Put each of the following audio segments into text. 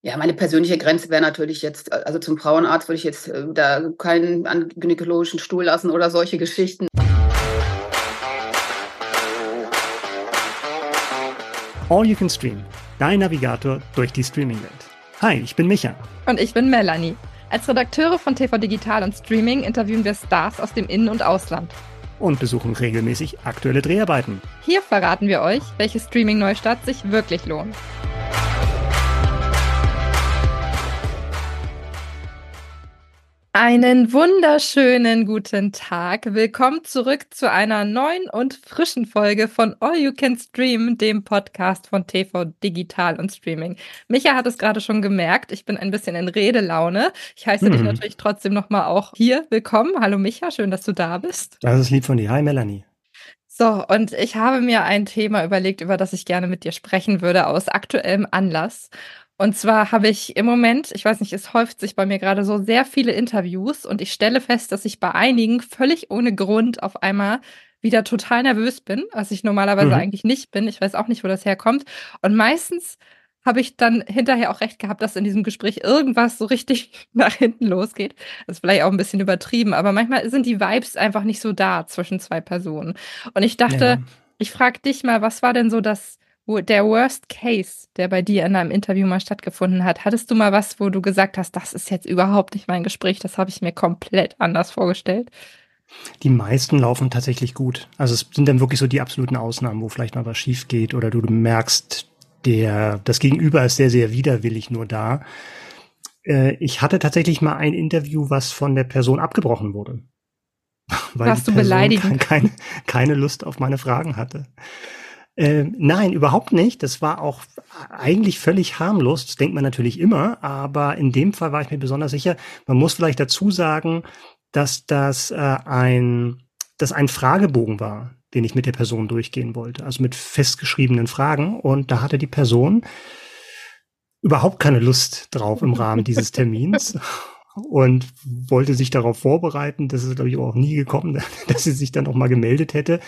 Ja, meine persönliche Grenze wäre natürlich jetzt, also zum Frauenarzt würde ich jetzt äh, da keinen an gynäkologischen Stuhl lassen oder solche Geschichten. All You Can Stream, dein Navigator durch die Streaming-Welt. Hi, ich bin Micha. Und ich bin Melanie. Als Redakteure von TV Digital und Streaming interviewen wir Stars aus dem In- und Ausland. Und besuchen regelmäßig aktuelle Dreharbeiten. Hier verraten wir euch, welche Streaming-Neustart sich wirklich lohnt. Einen wunderschönen guten Tag. Willkommen zurück zu einer neuen und frischen Folge von All You Can Stream, dem Podcast von TV Digital und Streaming. Micha hat es gerade schon gemerkt, ich bin ein bisschen in Redelaune. Ich heiße mhm. dich natürlich trotzdem nochmal auch hier willkommen. Hallo Micha, schön, dass du da bist. Das ist lieb von dir. Hi Melanie. So, und ich habe mir ein Thema überlegt, über das ich gerne mit dir sprechen würde, aus aktuellem Anlass. Und zwar habe ich im Moment, ich weiß nicht, es häuft sich bei mir gerade so sehr viele Interviews und ich stelle fest, dass ich bei einigen völlig ohne Grund auf einmal wieder total nervös bin, was ich normalerweise mhm. eigentlich nicht bin. Ich weiß auch nicht, wo das herkommt. Und meistens habe ich dann hinterher auch recht gehabt, dass in diesem Gespräch irgendwas so richtig nach hinten losgeht. Das ist vielleicht auch ein bisschen übertrieben, aber manchmal sind die Vibes einfach nicht so da zwischen zwei Personen. Und ich dachte, ja. ich frage dich mal, was war denn so das der Worst Case, der bei dir in einem Interview mal stattgefunden hat, hattest du mal was, wo du gesagt hast, das ist jetzt überhaupt nicht mein Gespräch, das habe ich mir komplett anders vorgestellt? Die meisten laufen tatsächlich gut. Also es sind dann wirklich so die absoluten Ausnahmen, wo vielleicht mal was schief geht oder du merkst, der, das Gegenüber ist sehr, sehr widerwillig nur da. Äh, ich hatte tatsächlich mal ein Interview, was von der Person abgebrochen wurde. Weil Warst du beleidigend? Keine, keine Lust auf meine Fragen hatte. Äh, nein, überhaupt nicht. Das war auch eigentlich völlig harmlos. Das denkt man natürlich immer, aber in dem Fall war ich mir besonders sicher. Man muss vielleicht dazu sagen, dass das äh, ein, dass ein Fragebogen war, den ich mit der Person durchgehen wollte. Also mit festgeschriebenen Fragen. Und da hatte die Person überhaupt keine Lust drauf im Rahmen dieses Termins. und wollte sich darauf vorbereiten. Das ist, glaube ich, auch nie gekommen, dass sie sich dann auch mal gemeldet hätte.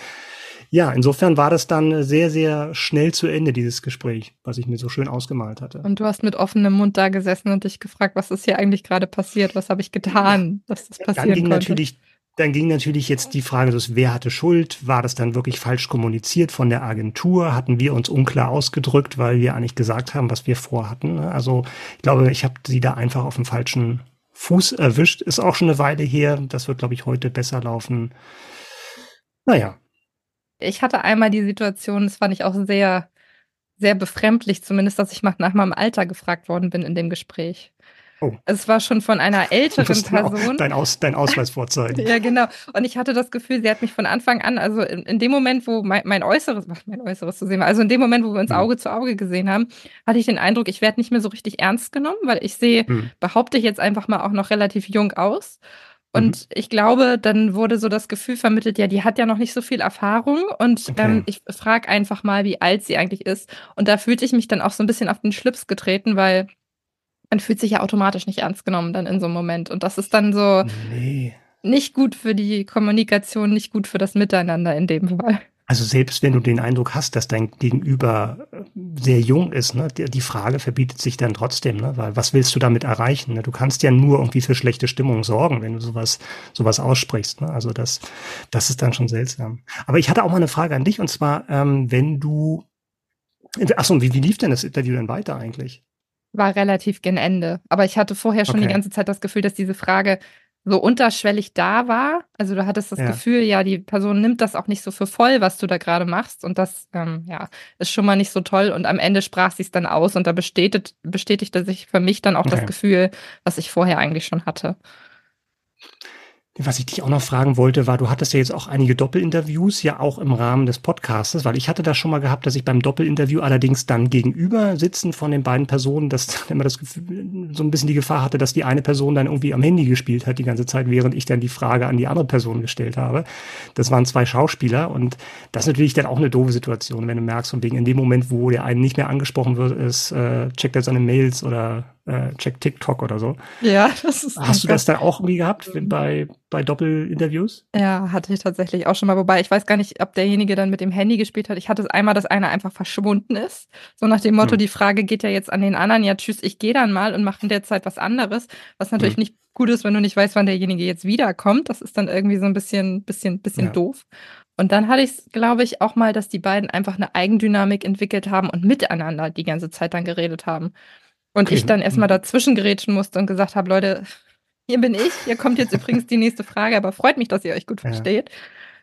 Ja, insofern war das dann sehr, sehr schnell zu Ende, dieses Gespräch, was ich mir so schön ausgemalt hatte. Und du hast mit offenem Mund da gesessen und dich gefragt, was ist hier eigentlich gerade passiert? Was habe ich getan, dass das passieren dann ging konnte? Natürlich, dann ging natürlich jetzt die Frage, wer hatte Schuld? War das dann wirklich falsch kommuniziert von der Agentur? Hatten wir uns unklar ausgedrückt, weil wir eigentlich gesagt haben, was wir vorhatten? Also ich glaube, ich habe sie da einfach auf dem falschen Fuß erwischt. Ist auch schon eine Weile her. Das wird, glaube ich, heute besser laufen. Naja, ich hatte einmal die Situation, das fand ich auch sehr, sehr befremdlich, zumindest, dass ich nach meinem Alter gefragt worden bin in dem Gespräch. Oh. Es war schon von einer älteren Person. Dein, Aus, dein Ausweis vorzeigen. ja, genau. Und ich hatte das Gefühl, sie hat mich von Anfang an, also in, in dem Moment, wo mein, mein, Äußeres, mein Äußeres zu sehen war, also in dem Moment, wo wir uns hm. Auge zu Auge gesehen haben, hatte ich den Eindruck, ich werde nicht mehr so richtig ernst genommen, weil ich sehe, hm. behaupte ich jetzt einfach mal auch noch relativ jung aus. Und mhm. ich glaube, dann wurde so das Gefühl vermittelt, ja, die hat ja noch nicht so viel Erfahrung und okay. ähm, ich frage einfach mal, wie alt sie eigentlich ist. Und da fühlte ich mich dann auch so ein bisschen auf den Schlips getreten, weil man fühlt sich ja automatisch nicht ernst genommen dann in so einem Moment. Und das ist dann so nee. nicht gut für die Kommunikation, nicht gut für das Miteinander in dem Fall. Also selbst wenn du den Eindruck hast, dass dein Gegenüber äh, sehr jung ist, ne, die Frage verbietet sich dann trotzdem, ne, weil was willst du damit erreichen? Ne? Du kannst ja nur irgendwie für schlechte Stimmung sorgen, wenn du sowas sowas aussprichst. Ne? Also das das ist dann schon seltsam. Aber ich hatte auch mal eine Frage an dich und zwar, ähm, wenn du, achso, wie, wie lief denn das Interview denn weiter eigentlich? War relativ gen Ende, aber ich hatte vorher schon okay. die ganze Zeit das Gefühl, dass diese Frage so unterschwellig da war. Also du hattest das ja. Gefühl, ja, die Person nimmt das auch nicht so für voll, was du da gerade machst. Und das, ähm, ja, ist schon mal nicht so toll. Und am Ende sprach sie es dann aus und da bestätigt, bestätigte sich für mich dann auch okay. das Gefühl, was ich vorher eigentlich schon hatte. Was ich dich auch noch fragen wollte, war, du hattest ja jetzt auch einige Doppelinterviews, ja auch im Rahmen des Podcastes, weil ich hatte das schon mal gehabt, dass ich beim Doppelinterview allerdings dann gegenüber sitzen von den beiden Personen, dass immer das Gefühl, so ein bisschen die Gefahr hatte, dass die eine Person dann irgendwie am Handy gespielt hat die ganze Zeit, während ich dann die Frage an die andere Person gestellt habe. Das waren zwei Schauspieler und das ist natürlich dann auch eine doofe Situation, wenn du merkst, von wegen in dem Moment, wo der eine nicht mehr angesprochen wird, ist, äh, checkt er seine Mails oder äh, check TikTok oder so. Ja, das ist. Hast du das dann auch irgendwie gehabt bei, bei Doppelinterviews? Ja, hatte ich tatsächlich auch schon mal. Wobei ich weiß gar nicht, ob derjenige dann mit dem Handy gespielt hat. Ich hatte es einmal, dass einer einfach verschwunden ist. So nach dem Motto, hm. die Frage geht ja jetzt an den anderen. Ja, tschüss, ich gehe dann mal und mache in der Zeit was anderes. Was natürlich hm. nicht gut ist, wenn du nicht weißt, wann derjenige jetzt wiederkommt. Das ist dann irgendwie so ein bisschen, bisschen, bisschen ja. doof. Und dann hatte ich es, glaube ich, auch mal, dass die beiden einfach eine Eigendynamik entwickelt haben und miteinander die ganze Zeit dann geredet haben. Und okay. ich dann erstmal mhm. dazwischen gerätschen musste und gesagt habe, Leute, hier bin ich, hier kommt jetzt übrigens die nächste Frage, aber freut mich, dass ihr euch gut versteht.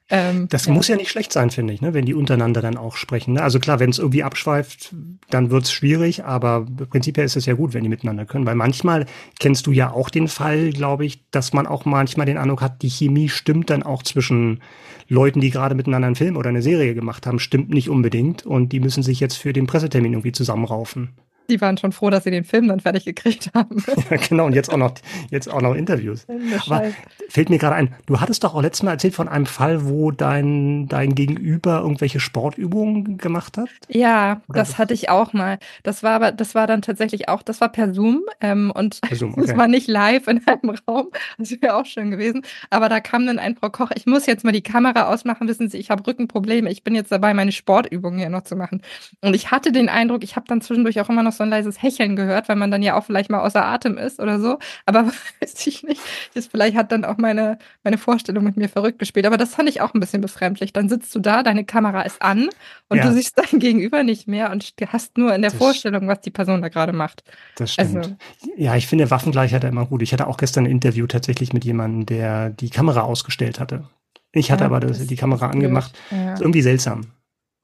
Ähm, das ja. muss ja nicht schlecht sein, finde ich, ne? wenn die untereinander dann auch sprechen. Ne? Also klar, wenn es irgendwie abschweift, dann wird es schwierig, aber prinzipiell ist es ja gut, wenn die miteinander können, weil manchmal kennst du ja auch den Fall, glaube ich, dass man auch manchmal den Eindruck hat, die Chemie stimmt dann auch zwischen Leuten, die gerade miteinander einen Film oder eine Serie gemacht haben, stimmt nicht unbedingt und die müssen sich jetzt für den Pressetermin irgendwie zusammenraufen. Die waren schon froh, dass sie den Film dann fertig gekriegt haben. ja, genau, und jetzt auch noch, jetzt auch noch Interviews. Aber fällt mir gerade ein, du hattest doch auch letztes Mal erzählt von einem Fall, wo dein, dein Gegenüber irgendwelche Sportübungen gemacht hat? Ja, Oder das hatte ich auch mal. Das war aber, das war dann tatsächlich auch, das war per Zoom ähm, und es okay. war nicht live in einem Raum. Das wäre auch schön gewesen. Aber da kam dann ein Frau Koch, ich muss jetzt mal die Kamera ausmachen, wissen Sie, ich habe Rückenprobleme. Ich bin jetzt dabei, meine Sportübungen hier noch zu machen. Und ich hatte den Eindruck, ich habe dann zwischendurch auch immer noch so ein leises Hecheln gehört, weil man dann ja auch vielleicht mal außer Atem ist oder so. Aber weiß ich nicht. Das vielleicht hat dann auch meine, meine Vorstellung mit mir verrückt gespielt. Aber das fand ich auch ein bisschen befremdlich. Dann sitzt du da, deine Kamera ist an und ja. du siehst dein Gegenüber nicht mehr und hast nur in der das Vorstellung, was die Person da gerade macht. Das stimmt. Also, ja, ich finde Waffengleichheit immer gut. Ich hatte auch gestern ein Interview tatsächlich mit jemandem, der die Kamera ausgestellt hatte. Ich hatte ja, aber das, die Kamera angemacht. Ja. Ist irgendwie seltsam.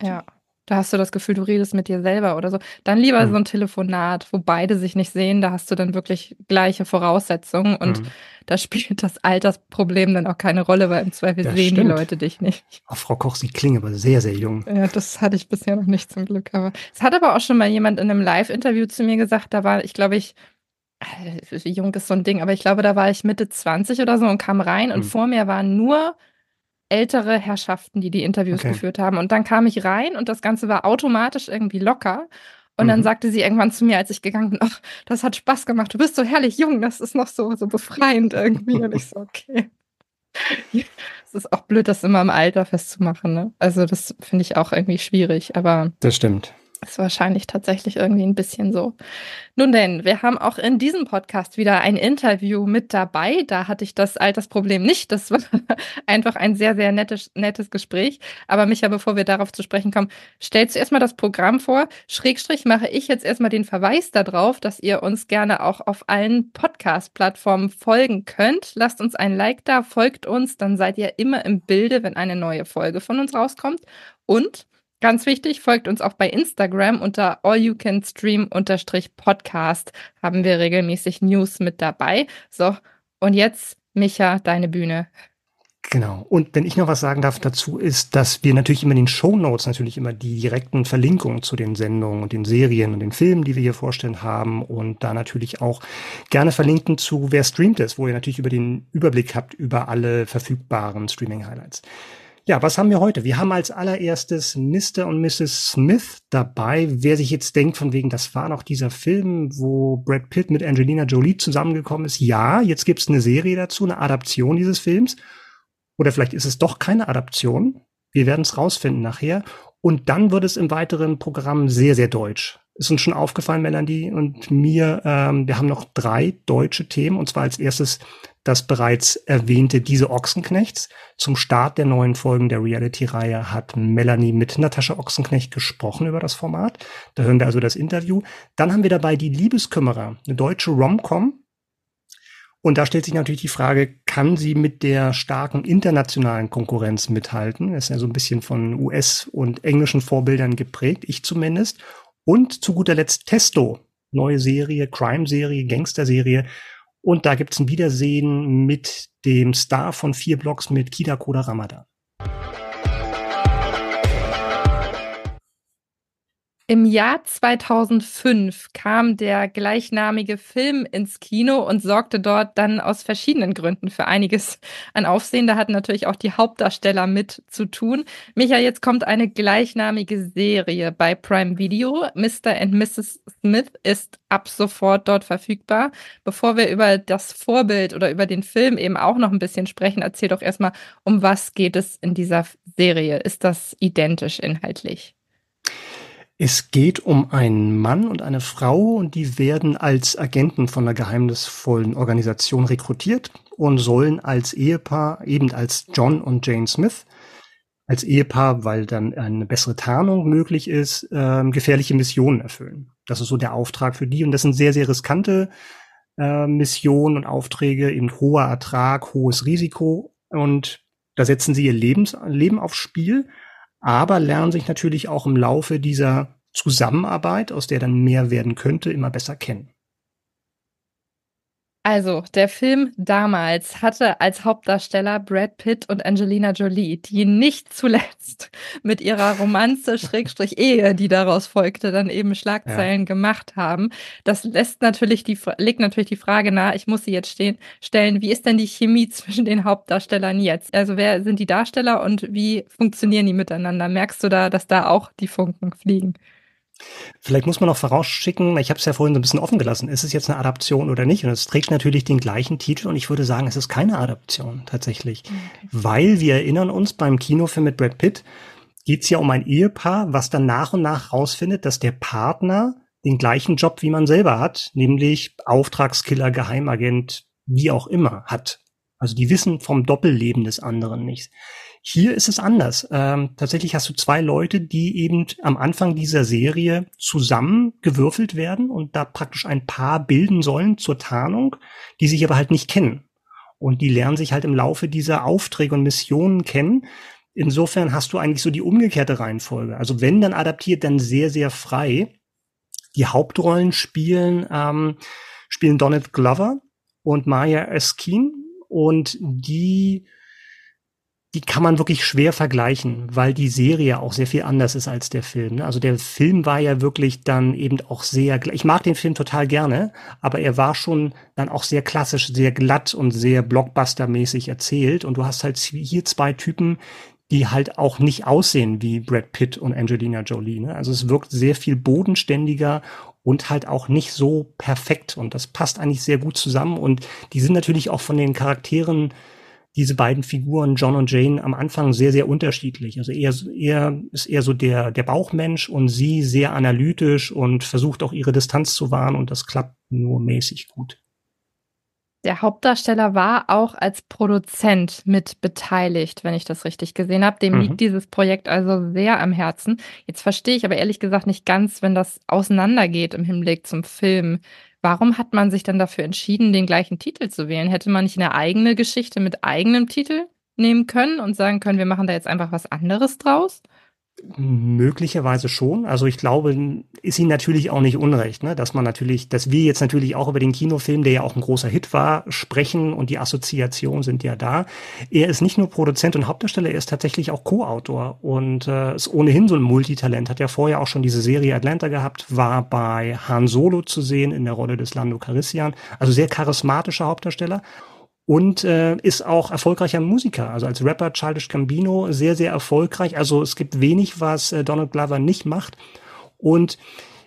Ja. Da hast du das Gefühl, du redest mit dir selber oder so. Dann lieber mhm. so ein Telefonat, wo beide sich nicht sehen, da hast du dann wirklich gleiche Voraussetzungen und mhm. da spielt das Altersproblem dann auch keine Rolle, weil im Zweifel das sehen stimmt. die Leute dich nicht. Oh, Frau Koch, Sie klingen aber sehr, sehr jung. Ja, das hatte ich bisher noch nicht zum Glück. Aber es hat aber auch schon mal jemand in einem Live-Interview zu mir gesagt, da war ich, glaube ich, äh, wie jung ist so ein Ding, aber ich glaube, da war ich Mitte 20 oder so und kam rein und mhm. vor mir waren nur ältere Herrschaften, die die Interviews okay. geführt haben. Und dann kam ich rein und das Ganze war automatisch irgendwie locker. Und mhm. dann sagte sie irgendwann zu mir, als ich gegangen bin, ach, das hat Spaß gemacht. Du bist so herrlich jung, das ist noch so, so befreiend irgendwie. Und ich so, okay. Es ist auch blöd, das immer im Alter festzumachen. Ne? Also das finde ich auch irgendwie schwierig. Aber das stimmt. Ist wahrscheinlich tatsächlich irgendwie ein bisschen so. Nun denn, wir haben auch in diesem Podcast wieder ein Interview mit dabei. Da hatte ich das Altersproblem nicht. Das war einfach ein sehr, sehr nettes, nettes Gespräch. Aber Micha, bevor wir darauf zu sprechen kommen, stellst du erstmal das Programm vor. Schrägstrich mache ich jetzt erstmal den Verweis darauf, dass ihr uns gerne auch auf allen Podcast-Plattformen folgen könnt. Lasst uns ein Like da, folgt uns, dann seid ihr immer im Bilde, wenn eine neue Folge von uns rauskommt. Und Ganz wichtig, folgt uns auch bei Instagram unter allyoucanstream-podcast. Haben wir regelmäßig News mit dabei. So, und jetzt, Micha, deine Bühne. Genau. Und wenn ich noch was sagen darf dazu, ist, dass wir natürlich immer in den Show Notes natürlich immer die direkten Verlinkungen zu den Sendungen und den Serien und den Filmen, die wir hier vorstellen haben und da natürlich auch gerne verlinken zu wer streamt es, wo ihr natürlich über den Überblick habt über alle verfügbaren Streaming Highlights. Ja, was haben wir heute? Wir haben als allererstes Mr. und Mrs. Smith dabei. Wer sich jetzt denkt, von wegen, das war noch dieser Film, wo Brad Pitt mit Angelina Jolie zusammengekommen ist. Ja, jetzt gibt's eine Serie dazu, eine Adaption dieses Films. Oder vielleicht ist es doch keine Adaption. Wir werden es rausfinden nachher. Und dann wird es im weiteren Programm sehr, sehr deutsch. Ist uns schon aufgefallen, Melanie und mir. Ähm, wir haben noch drei deutsche Themen. Und zwar als erstes das bereits erwähnte Diese Ochsenknechts. Zum Start der neuen Folgen der Reality-Reihe hat Melanie mit Natascha Ochsenknecht gesprochen über das Format. Da hören wir also das Interview. Dann haben wir dabei die Liebeskümmerer, eine deutsche Rom-Com. Und da stellt sich natürlich die Frage, kann sie mit der starken internationalen Konkurrenz mithalten? Das ist ja so ein bisschen von US- und englischen Vorbildern geprägt, ich zumindest. Und zu guter Letzt Testo, neue Serie, Crime-Serie, Gangster-Serie und da gibt's ein Wiedersehen mit dem Star von vier Blocks mit Kida Koda Ramadan. Im Jahr 2005 kam der gleichnamige Film ins Kino und sorgte dort dann aus verschiedenen Gründen für einiges an Aufsehen. Da hatten natürlich auch die Hauptdarsteller mit zu tun. Micha, jetzt kommt eine gleichnamige Serie bei Prime Video. Mr. and Mrs. Smith ist ab sofort dort verfügbar. Bevor wir über das Vorbild oder über den Film eben auch noch ein bisschen sprechen, erzähl doch erstmal, um was geht es in dieser Serie? Ist das identisch inhaltlich? Es geht um einen Mann und eine Frau und die werden als Agenten von einer geheimnisvollen Organisation rekrutiert und sollen als Ehepaar, eben als John und Jane Smith, als Ehepaar, weil dann eine bessere Tarnung möglich ist, äh, gefährliche Missionen erfüllen. Das ist so der Auftrag für die und das sind sehr, sehr riskante äh, Missionen und Aufträge, eben hoher Ertrag, hohes Risiko und da setzen sie ihr Lebens Leben aufs Spiel aber lernen sich natürlich auch im Laufe dieser Zusammenarbeit, aus der dann mehr werden könnte, immer besser kennen. Also, der Film damals hatte als Hauptdarsteller Brad Pitt und Angelina Jolie, die nicht zuletzt mit ihrer Romanze Schrägstrich Ehe, die daraus folgte, dann eben Schlagzeilen ja. gemacht haben. Das lässt natürlich die, legt natürlich die Frage nahe, ich muss sie jetzt stehen, stellen, wie ist denn die Chemie zwischen den Hauptdarstellern jetzt? Also, wer sind die Darsteller und wie funktionieren die miteinander? Merkst du da, dass da auch die Funken fliegen? Vielleicht muss man noch vorausschicken, ich habe es ja vorhin so ein bisschen offen gelassen, ist es jetzt eine Adaption oder nicht? Und es trägt natürlich den gleichen Titel und ich würde sagen, es ist keine Adaption tatsächlich. Okay. Weil wir erinnern uns beim Kinofilm mit Brad Pitt, geht es ja um ein Ehepaar, was dann nach und nach rausfindet, dass der Partner den gleichen Job wie man selber hat, nämlich Auftragskiller, Geheimagent, wie auch immer hat. Also die wissen vom Doppelleben des anderen nichts. Hier ist es anders. Ähm, tatsächlich hast du zwei Leute, die eben am Anfang dieser Serie zusammengewürfelt werden und da praktisch ein Paar bilden sollen zur Tarnung, die sich aber halt nicht kennen. Und die lernen sich halt im Laufe dieser Aufträge und Missionen kennen. Insofern hast du eigentlich so die umgekehrte Reihenfolge. Also wenn dann adaptiert, dann sehr, sehr frei. Die Hauptrollen spielen, ähm, spielen Donald Glover und Maya Erskine und die die kann man wirklich schwer vergleichen, weil die Serie auch sehr viel anders ist als der Film. Ne? Also der Film war ja wirklich dann eben auch sehr, ich mag den Film total gerne, aber er war schon dann auch sehr klassisch, sehr glatt und sehr blockbustermäßig erzählt. Und du hast halt hier zwei Typen, die halt auch nicht aussehen wie Brad Pitt und Angelina Jolie. Ne? Also es wirkt sehr viel bodenständiger und halt auch nicht so perfekt. Und das passt eigentlich sehr gut zusammen. Und die sind natürlich auch von den Charakteren diese beiden Figuren, John und Jane, am Anfang sehr, sehr unterschiedlich. Also er, er ist eher so der, der Bauchmensch und sie sehr analytisch und versucht auch ihre Distanz zu wahren und das klappt nur mäßig gut. Der Hauptdarsteller war auch als Produzent mit beteiligt, wenn ich das richtig gesehen habe. Dem mhm. liegt dieses Projekt also sehr am Herzen. Jetzt verstehe ich aber ehrlich gesagt nicht ganz, wenn das auseinandergeht im Hinblick zum Film. Warum hat man sich dann dafür entschieden, den gleichen Titel zu wählen? Hätte man nicht eine eigene Geschichte mit eigenem Titel nehmen können und sagen können, wir machen da jetzt einfach was anderes draus? Möglicherweise schon. Also ich glaube, ist ihnen natürlich auch nicht unrecht, ne? dass man natürlich, dass wir jetzt natürlich auch über den Kinofilm, der ja auch ein großer Hit war, sprechen und die Assoziationen sind ja da. Er ist nicht nur Produzent und Hauptdarsteller, er ist tatsächlich auch Co-Autor und äh, ist ohnehin so ein Multitalent. Hat ja vorher auch schon diese Serie Atlanta gehabt, war bei Han Solo zu sehen in der Rolle des Lando Calrissian. Also sehr charismatischer Hauptdarsteller und äh, ist auch erfolgreicher Musiker. Also als Rapper Childish Gambino sehr, sehr erfolgreich. Also es gibt wenig, was äh, Donald Glover nicht macht. Und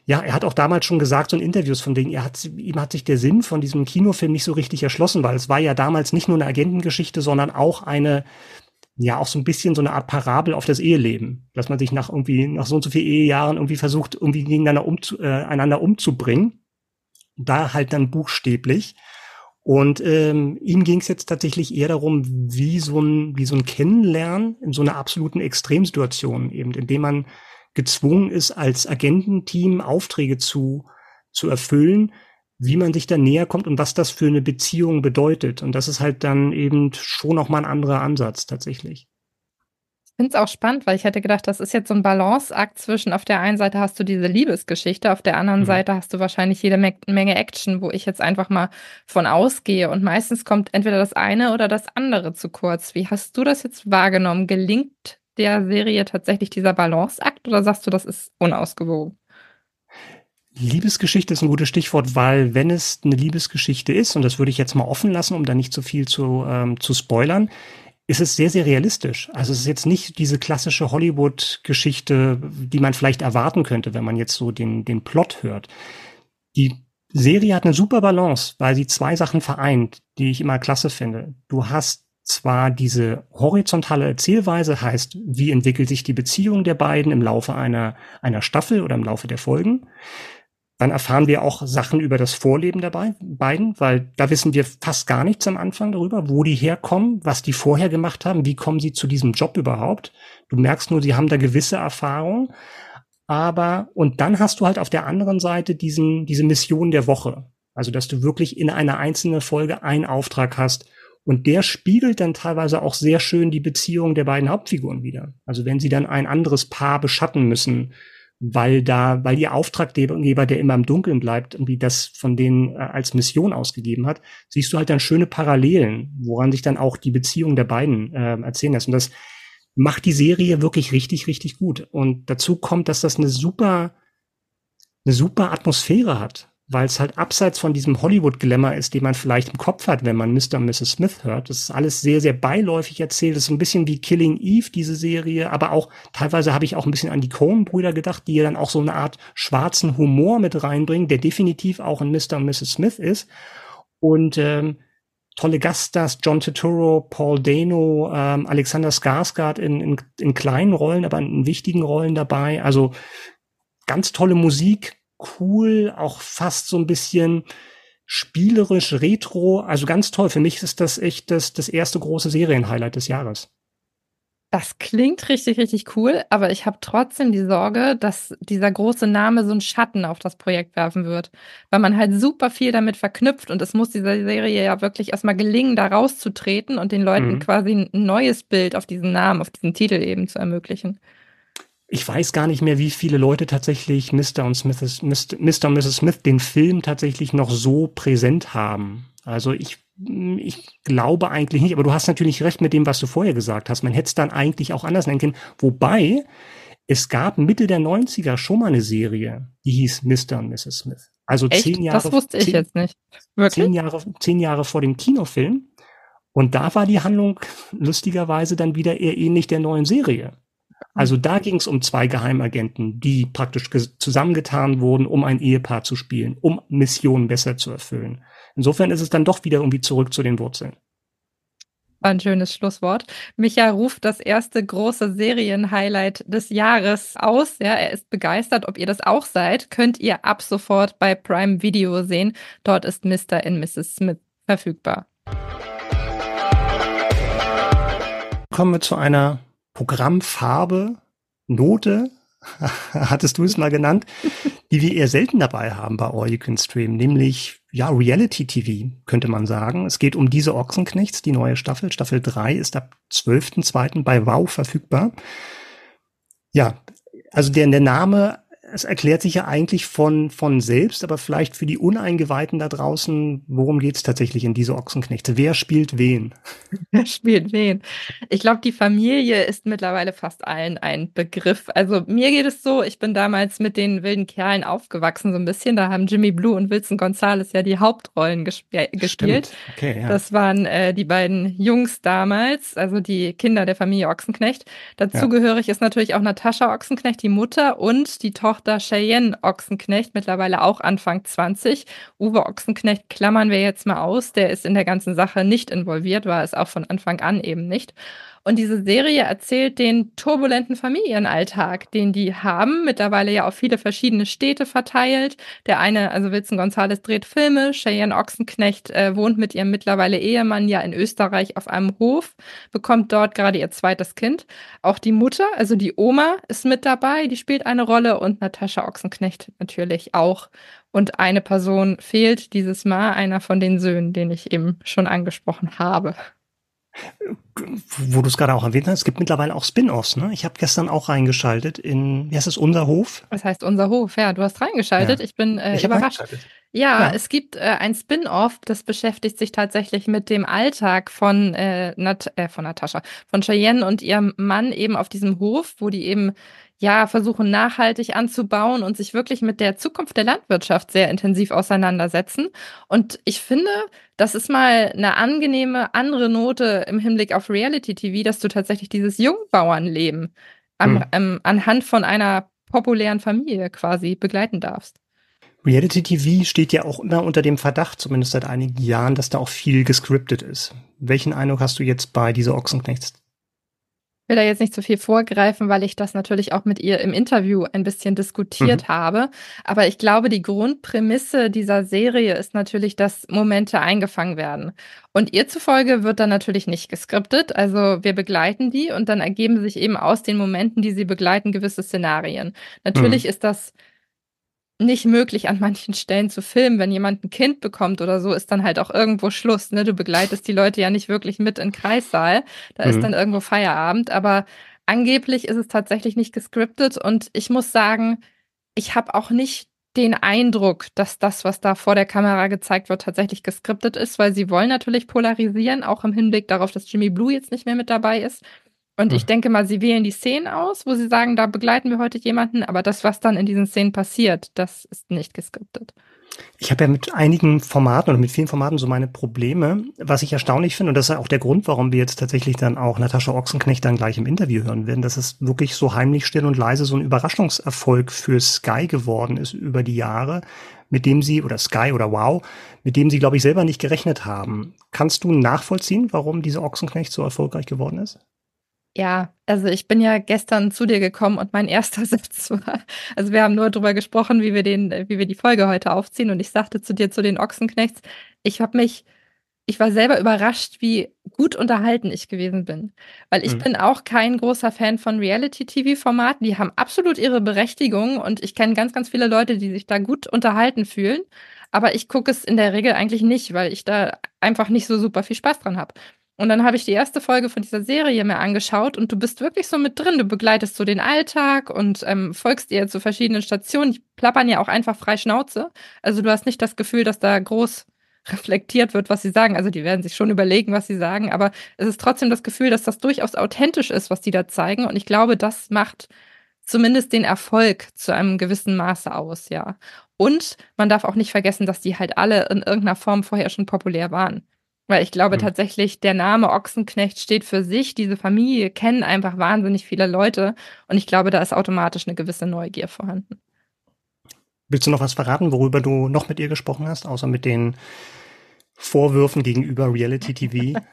ja, er hat auch damals schon gesagt, so in Interviews von denen, er hat, ihm hat sich der Sinn von diesem Kinofilm nicht so richtig erschlossen, weil es war ja damals nicht nur eine Agentengeschichte, sondern auch eine, ja, auch so ein bisschen so eine Art Parabel auf das Eheleben. Dass man sich nach irgendwie, nach so und so vielen Ehejahren irgendwie versucht, irgendwie gegeneinander umzu, äh, einander umzubringen. Da halt dann buchstäblich. Und ähm, ihm ging es jetzt tatsächlich eher darum, wie so ein wie so ein Kennenlernen in so einer absoluten Extremsituation eben, indem man gezwungen ist, als Agententeam Aufträge zu zu erfüllen, wie man sich da näher kommt und was das für eine Beziehung bedeutet. Und das ist halt dann eben schon noch mal ein anderer Ansatz tatsächlich finde es auch spannend, weil ich hätte gedacht, das ist jetzt so ein Balanceakt zwischen, auf der einen Seite hast du diese Liebesgeschichte, auf der anderen mhm. Seite hast du wahrscheinlich jede Menge Action, wo ich jetzt einfach mal von ausgehe. Und meistens kommt entweder das eine oder das andere zu kurz. Wie hast du das jetzt wahrgenommen? Gelingt der Serie tatsächlich dieser Balanceakt oder sagst du, das ist unausgewogen? Liebesgeschichte ist ein gutes Stichwort, weil wenn es eine Liebesgeschichte ist, und das würde ich jetzt mal offen lassen, um da nicht zu viel zu, ähm, zu spoilern, ist es sehr, sehr realistisch. Also es ist jetzt nicht diese klassische Hollywood-Geschichte, die man vielleicht erwarten könnte, wenn man jetzt so den, den Plot hört. Die Serie hat eine super Balance, weil sie zwei Sachen vereint, die ich immer klasse finde. Du hast zwar diese horizontale Erzählweise, heißt, wie entwickelt sich die Beziehung der beiden im Laufe einer, einer Staffel oder im Laufe der Folgen. Dann erfahren wir auch Sachen über das Vorleben der beiden, weil da wissen wir fast gar nichts am Anfang darüber, wo die herkommen, was die vorher gemacht haben, wie kommen sie zu diesem Job überhaupt. Du merkst nur, sie haben da gewisse Erfahrungen. Aber, und dann hast du halt auf der anderen Seite diesen, diese Mission der Woche. Also, dass du wirklich in einer einzelnen Folge einen Auftrag hast. Und der spiegelt dann teilweise auch sehr schön die Beziehung der beiden Hauptfiguren wieder. Also, wenn sie dann ein anderes Paar beschatten müssen, weil da, weil ihr Auftraggeber, der immer im Dunkeln bleibt, irgendwie das von denen äh, als Mission ausgegeben hat, siehst du halt dann schöne Parallelen, woran sich dann auch die Beziehung der beiden äh, erzählen lässt. Und das macht die Serie wirklich richtig, richtig gut. Und dazu kommt, dass das eine super, eine super Atmosphäre hat weil es halt abseits von diesem Hollywood-Glamour ist, den man vielleicht im Kopf hat, wenn man Mr. und Mrs. Smith hört. Das ist alles sehr, sehr beiläufig erzählt. Das ist ein bisschen wie Killing Eve, diese Serie, aber auch teilweise habe ich auch ein bisschen an die Coen-Brüder gedacht, die ja dann auch so eine Art schwarzen Humor mit reinbringen, der definitiv auch in Mr. und Mrs. Smith ist. Und ähm, tolle Gaststars, John Turturro, Paul Dano, ähm, Alexander Skarsgård in, in, in kleinen Rollen, aber in wichtigen Rollen dabei. Also ganz tolle Musik, cool, auch fast so ein bisschen spielerisch, retro, also ganz toll. Für mich ist das echt das, das erste große Serienhighlight des Jahres. Das klingt richtig, richtig cool, aber ich habe trotzdem die Sorge, dass dieser große Name so einen Schatten auf das Projekt werfen wird, weil man halt super viel damit verknüpft und es muss dieser Serie ja wirklich erstmal gelingen, da rauszutreten und den Leuten mhm. quasi ein neues Bild auf diesen Namen, auf diesen Titel eben zu ermöglichen ich weiß gar nicht mehr, wie viele Leute tatsächlich Mr. und Smith, Mr. und Mrs. Smith den Film tatsächlich noch so präsent haben. Also ich, ich glaube eigentlich nicht, aber du hast natürlich recht mit dem, was du vorher gesagt hast. Man hätte es dann eigentlich auch anders nennen können. Wobei, es gab Mitte der 90er schon mal eine Serie, die hieß Mr. und Mrs. Smith. Also Echt? zehn Jahre. Das wusste ich zehn, jetzt nicht. Wirklich? Zehn Jahre, zehn Jahre vor dem Kinofilm. Und da war die Handlung lustigerweise dann wieder eher ähnlich der neuen Serie. Also da ging es um zwei Geheimagenten, die praktisch zusammengetan wurden, um ein Ehepaar zu spielen, um Missionen besser zu erfüllen. Insofern ist es dann doch wieder irgendwie zurück zu den Wurzeln. Ein schönes Schlusswort. Micha ruft das erste große Serienhighlight des Jahres aus. Ja, er ist begeistert. Ob ihr das auch seid, könnt ihr ab sofort bei Prime Video sehen. Dort ist Mr. and Mrs. Smith verfügbar. Kommen wir zu einer Programmfarbe, Note, hattest du es mal genannt, die wir eher selten dabei haben bei All You Can Stream, nämlich ja Reality TV, könnte man sagen. Es geht um diese Ochsenknechts, die neue Staffel. Staffel 3 ist ab 12.2. bei Wow verfügbar. Ja, also der, der Name es erklärt sich ja eigentlich von, von selbst, aber vielleicht für die Uneingeweihten da draußen, worum geht es tatsächlich in diese Ochsenknechte? Wer spielt wen? Wer spielt wen? Ich glaube, die Familie ist mittlerweile fast allen ein Begriff. Also mir geht es so, ich bin damals mit den wilden Kerlen aufgewachsen, so ein bisschen. Da haben Jimmy Blue und Wilson Gonzalez ja die Hauptrollen gesp gespielt. Okay, ja. Das waren äh, die beiden Jungs damals, also die Kinder der Familie Ochsenknecht. Dazugehörig ja. ist natürlich auch Natascha Ochsenknecht, die Mutter und die Tochter Tochter Cheyenne Ochsenknecht, mittlerweile auch Anfang 20. Uwe Ochsenknecht klammern wir jetzt mal aus, der ist in der ganzen Sache nicht involviert, war es auch von Anfang an eben nicht. Und diese Serie erzählt den turbulenten Familienalltag, den die haben, mittlerweile ja auf viele verschiedene Städte verteilt. Der eine, also Wilson Gonzales, dreht Filme, Cheyenne Ochsenknecht äh, wohnt mit ihrem mittlerweile Ehemann ja in Österreich auf einem Hof, bekommt dort gerade ihr zweites Kind. Auch die Mutter, also die Oma, ist mit dabei, die spielt eine Rolle und Natascha Ochsenknecht natürlich auch. Und eine Person fehlt dieses Mal, einer von den Söhnen, den ich eben schon angesprochen habe wo du es gerade auch erwähnt hast, es gibt mittlerweile auch Spin-offs. Ne? Ich habe gestern auch reingeschaltet in, wie heißt es, Unser Hof? Das heißt Unser Hof, ja. Du hast reingeschaltet. Ja. Ich bin äh, ich überrascht. Ja, ja, es gibt äh, ein Spin-off, das beschäftigt sich tatsächlich mit dem Alltag von, äh, Nat äh, von Natascha, von Cheyenne und ihrem Mann eben auf diesem Hof, wo die eben ja versuchen nachhaltig anzubauen und sich wirklich mit der Zukunft der Landwirtschaft sehr intensiv auseinandersetzen. Und ich finde, das ist mal eine angenehme andere Note im Hinblick auf Reality TV, dass du tatsächlich dieses Jungbauernleben am, hm. ähm, anhand von einer populären Familie quasi begleiten darfst. Reality TV steht ja auch immer unter dem Verdacht, zumindest seit einigen Jahren, dass da auch viel gescriptet ist. Welchen Eindruck hast du jetzt bei dieser Ochsenknechts? Ich will da jetzt nicht zu viel vorgreifen, weil ich das natürlich auch mit ihr im Interview ein bisschen diskutiert mhm. habe. Aber ich glaube, die Grundprämisse dieser Serie ist natürlich, dass Momente eingefangen werden. Und ihr zufolge wird dann natürlich nicht geskriptet. Also wir begleiten die und dann ergeben sich eben aus den Momenten, die sie begleiten, gewisse Szenarien. Natürlich mhm. ist das nicht möglich, an manchen Stellen zu filmen. Wenn jemand ein Kind bekommt oder so, ist dann halt auch irgendwo Schluss. Ne? Du begleitest die Leute ja nicht wirklich mit in Kreissaal. Da mhm. ist dann irgendwo Feierabend. Aber angeblich ist es tatsächlich nicht gescriptet. Und ich muss sagen, ich habe auch nicht den Eindruck, dass das, was da vor der Kamera gezeigt wird, tatsächlich geskriptet ist, weil sie wollen natürlich polarisieren, auch im Hinblick darauf, dass Jimmy Blue jetzt nicht mehr mit dabei ist. Und ich hm. denke mal, sie wählen die Szenen aus, wo sie sagen, da begleiten wir heute jemanden, aber das, was dann in diesen Szenen passiert, das ist nicht geskriptet. Ich habe ja mit einigen Formaten oder mit vielen Formaten so meine Probleme, was ich erstaunlich finde, und das ist auch der Grund, warum wir jetzt tatsächlich dann auch Natascha Ochsenknecht dann gleich im Interview hören werden, dass es wirklich so heimlich still und leise so ein Überraschungserfolg für Sky geworden ist über die Jahre, mit dem sie, oder Sky oder Wow, mit dem sie, glaube ich, selber nicht gerechnet haben. Kannst du nachvollziehen, warum diese Ochsenknecht so erfolgreich geworden ist? Ja, also ich bin ja gestern zu dir gekommen und mein erster Satz war, also wir haben nur darüber gesprochen, wie wir den, wie wir die Folge heute aufziehen und ich sagte zu dir zu den Ochsenknechts, ich habe mich, ich war selber überrascht, wie gut unterhalten ich gewesen bin, weil ich mhm. bin auch kein großer Fan von Reality-TV-Formaten, die haben absolut ihre Berechtigung und ich kenne ganz, ganz viele Leute, die sich da gut unterhalten fühlen, aber ich gucke es in der Regel eigentlich nicht, weil ich da einfach nicht so super viel Spaß dran habe. Und dann habe ich die erste Folge von dieser Serie mir angeschaut und du bist wirklich so mit drin. Du begleitest so den Alltag und ähm, folgst ihr zu verschiedenen Stationen. Die plappern ja auch einfach frei Schnauze. Also du hast nicht das Gefühl, dass da groß reflektiert wird, was sie sagen. Also die werden sich schon überlegen, was sie sagen, aber es ist trotzdem das Gefühl, dass das durchaus authentisch ist, was die da zeigen. Und ich glaube, das macht zumindest den Erfolg zu einem gewissen Maße aus, ja. Und man darf auch nicht vergessen, dass die halt alle in irgendeiner Form vorher schon populär waren. Weil ich glaube mhm. tatsächlich, der Name Ochsenknecht steht für sich. Diese Familie kennen einfach wahnsinnig viele Leute. Und ich glaube, da ist automatisch eine gewisse Neugier vorhanden. Willst du noch was verraten, worüber du noch mit ihr gesprochen hast, außer mit den Vorwürfen gegenüber Reality TV?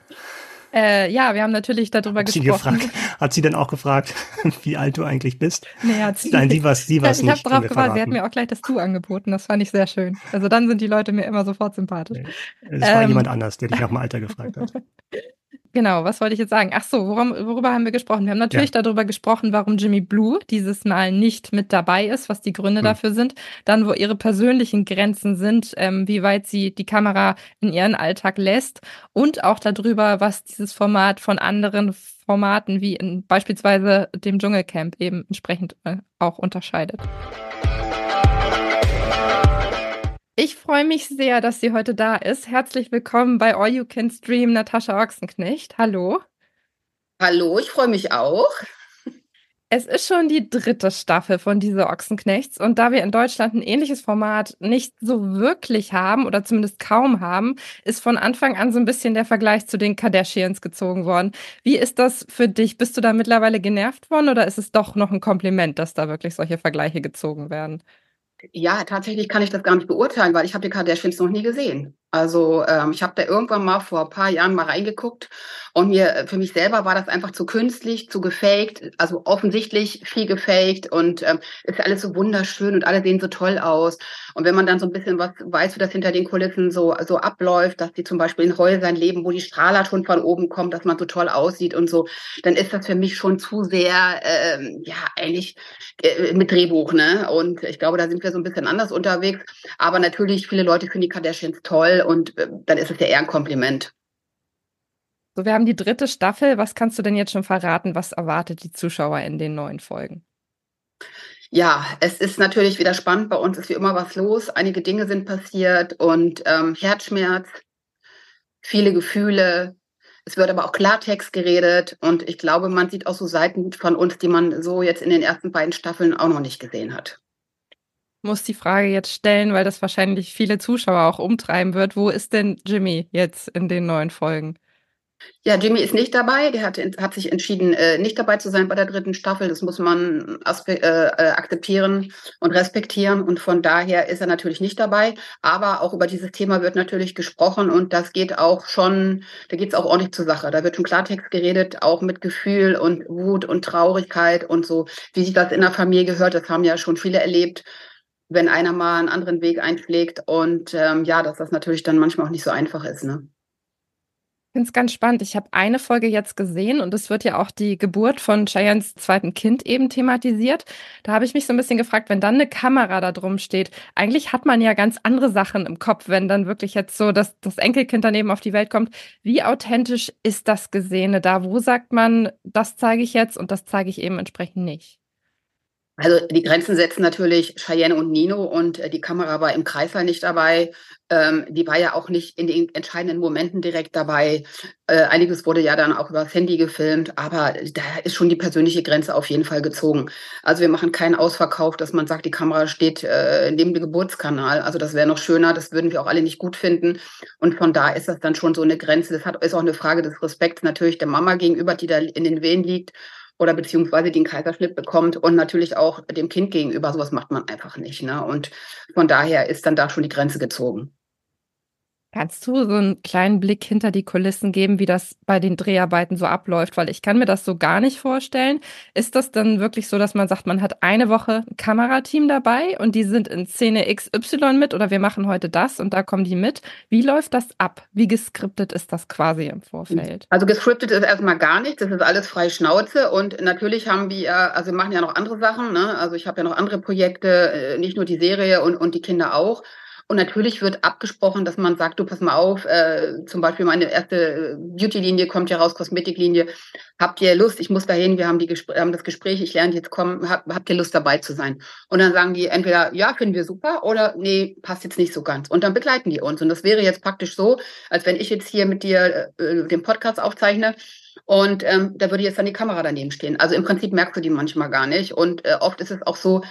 Äh, ja, wir haben natürlich darüber hat gesprochen. Sie gefragt, hat sie denn auch gefragt, wie alt du eigentlich bist? Nee, hat sie Nein, sie war sie war's Ich habe drauf gefragt, sie hat mir auch gleich das Du angeboten. Das fand ich sehr schön. Also dann sind die Leute mir immer sofort sympathisch. Es war ähm, jemand anders, der dich nach dem Alter gefragt hat. Genau, was wollte ich jetzt sagen? Ach so, worum, worüber haben wir gesprochen? Wir haben natürlich ja. darüber gesprochen, warum Jimmy Blue dieses Mal nicht mit dabei ist, was die Gründe hm. dafür sind. Dann, wo ihre persönlichen Grenzen sind, ähm, wie weit sie die Kamera in ihren Alltag lässt und auch darüber, was dieses Format von anderen Formaten wie in beispielsweise dem Dschungelcamp eben entsprechend äh, auch unterscheidet. Ich freue mich sehr, dass sie heute da ist. Herzlich willkommen bei All You Can Stream, Natascha Ochsenknecht. Hallo. Hallo, ich freue mich auch. Es ist schon die dritte Staffel von dieser Ochsenknechts und da wir in Deutschland ein ähnliches Format nicht so wirklich haben oder zumindest kaum haben, ist von Anfang an so ein bisschen der Vergleich zu den Kardashians gezogen worden. Wie ist das für dich? Bist du da mittlerweile genervt worden oder ist es doch noch ein Kompliment, dass da wirklich solche Vergleiche gezogen werden? Ja, tatsächlich kann ich das gar nicht beurteilen, weil ich habe die Kardashians noch nie gesehen. Also ähm, ich habe da irgendwann mal vor ein paar Jahren mal reingeguckt und mir äh, für mich selber war das einfach zu künstlich, zu gefaked, also offensichtlich viel gefaked und ähm, ist alles so wunderschön und alle sehen so toll aus. Und wenn man dann so ein bisschen was weiß, wie das hinter den Kulissen so so abläuft, dass die zum Beispiel in Häusern leben, wo die Strahler schon von oben kommen, dass man so toll aussieht und so, dann ist das für mich schon zu sehr ähm, ja eigentlich äh, mit Drehbuch, ne? Und ich glaube, da sind wir so ein bisschen anders unterwegs. Aber natürlich viele Leute finden die Kardashians toll und äh, dann ist es ja eher ein Kompliment. So, wir haben die dritte Staffel. Was kannst du denn jetzt schon verraten? Was erwartet die Zuschauer in den neuen Folgen? Ja, es ist natürlich wieder spannend. Bei uns ist wie immer was los. Einige Dinge sind passiert und ähm, Herzschmerz, viele Gefühle. Es wird aber auch Klartext geredet und ich glaube, man sieht auch so Seiten von uns, die man so jetzt in den ersten beiden Staffeln auch noch nicht gesehen hat. Muss die Frage jetzt stellen, weil das wahrscheinlich viele Zuschauer auch umtreiben wird. Wo ist denn Jimmy jetzt in den neuen Folgen? Ja, Jimmy ist nicht dabei. Der hat, hat sich entschieden, äh, nicht dabei zu sein bei der dritten Staffel. Das muss man äh, äh, akzeptieren und respektieren. Und von daher ist er natürlich nicht dabei. Aber auch über dieses Thema wird natürlich gesprochen und das geht auch schon, da geht es auch ordentlich zur Sache. Da wird schon Klartext geredet, auch mit Gefühl und Wut und Traurigkeit und so, wie sich das in der Familie gehört. Das haben ja schon viele erlebt wenn einer mal einen anderen Weg einschlägt und ähm, ja, dass das natürlich dann manchmal auch nicht so einfach ist. Ne? Ich finde es ganz spannend. Ich habe eine Folge jetzt gesehen und es wird ja auch die Geburt von Cheyennes zweiten Kind eben thematisiert. Da habe ich mich so ein bisschen gefragt, wenn dann eine Kamera da drum steht, eigentlich hat man ja ganz andere Sachen im Kopf, wenn dann wirklich jetzt so das, das Enkelkind daneben auf die Welt kommt. Wie authentisch ist das Gesehene da? Wo sagt man, das zeige ich jetzt und das zeige ich eben entsprechend nicht? Also die Grenzen setzen natürlich Cheyenne und Nino und äh, die Kamera war im Kreißsaal nicht dabei. Ähm, die war ja auch nicht in den entscheidenden Momenten direkt dabei. Äh, einiges wurde ja dann auch übers Handy gefilmt, aber da ist schon die persönliche Grenze auf jeden Fall gezogen. Also wir machen keinen Ausverkauf, dass man sagt, die Kamera steht äh, neben dem Geburtskanal. Also das wäre noch schöner, das würden wir auch alle nicht gut finden. Und von da ist das dann schon so eine Grenze. Das hat, ist auch eine Frage des Respekts natürlich der Mama gegenüber, die da in den Wehen liegt oder beziehungsweise den Kaiserschnitt bekommt und natürlich auch dem Kind gegenüber. Sowas macht man einfach nicht. Ne? Und von daher ist dann da schon die Grenze gezogen. Kannst du so einen kleinen Blick hinter die Kulissen geben, wie das bei den Dreharbeiten so abläuft? Weil ich kann mir das so gar nicht vorstellen. Ist das dann wirklich so, dass man sagt, man hat eine Woche ein Kamerateam dabei und die sind in Szene XY mit oder wir machen heute das und da kommen die mit? Wie läuft das ab? Wie geskriptet ist das quasi im Vorfeld? Also geskriptet ist erstmal gar nichts. Das ist alles frei Schnauze und natürlich haben wir, also wir machen ja noch andere Sachen. Ne? Also ich habe ja noch andere Projekte, äh, nicht nur die Serie und, und die Kinder auch. Und natürlich wird abgesprochen, dass man sagt, du pass mal auf, äh, zum Beispiel meine erste Beauty-Linie kommt ja raus, Kosmetiklinie. Habt ihr Lust? Ich muss dahin, wir haben, die Gespr haben das Gespräch, ich lerne jetzt kommen, hab, habt ihr Lust dabei zu sein? Und dann sagen die entweder, ja, finden wir super oder nee, passt jetzt nicht so ganz. Und dann begleiten die uns. Und das wäre jetzt praktisch so, als wenn ich jetzt hier mit dir äh, den Podcast aufzeichne und ähm, da würde jetzt dann die Kamera daneben stehen. Also im Prinzip merkst du die manchmal gar nicht. Und äh, oft ist es auch so,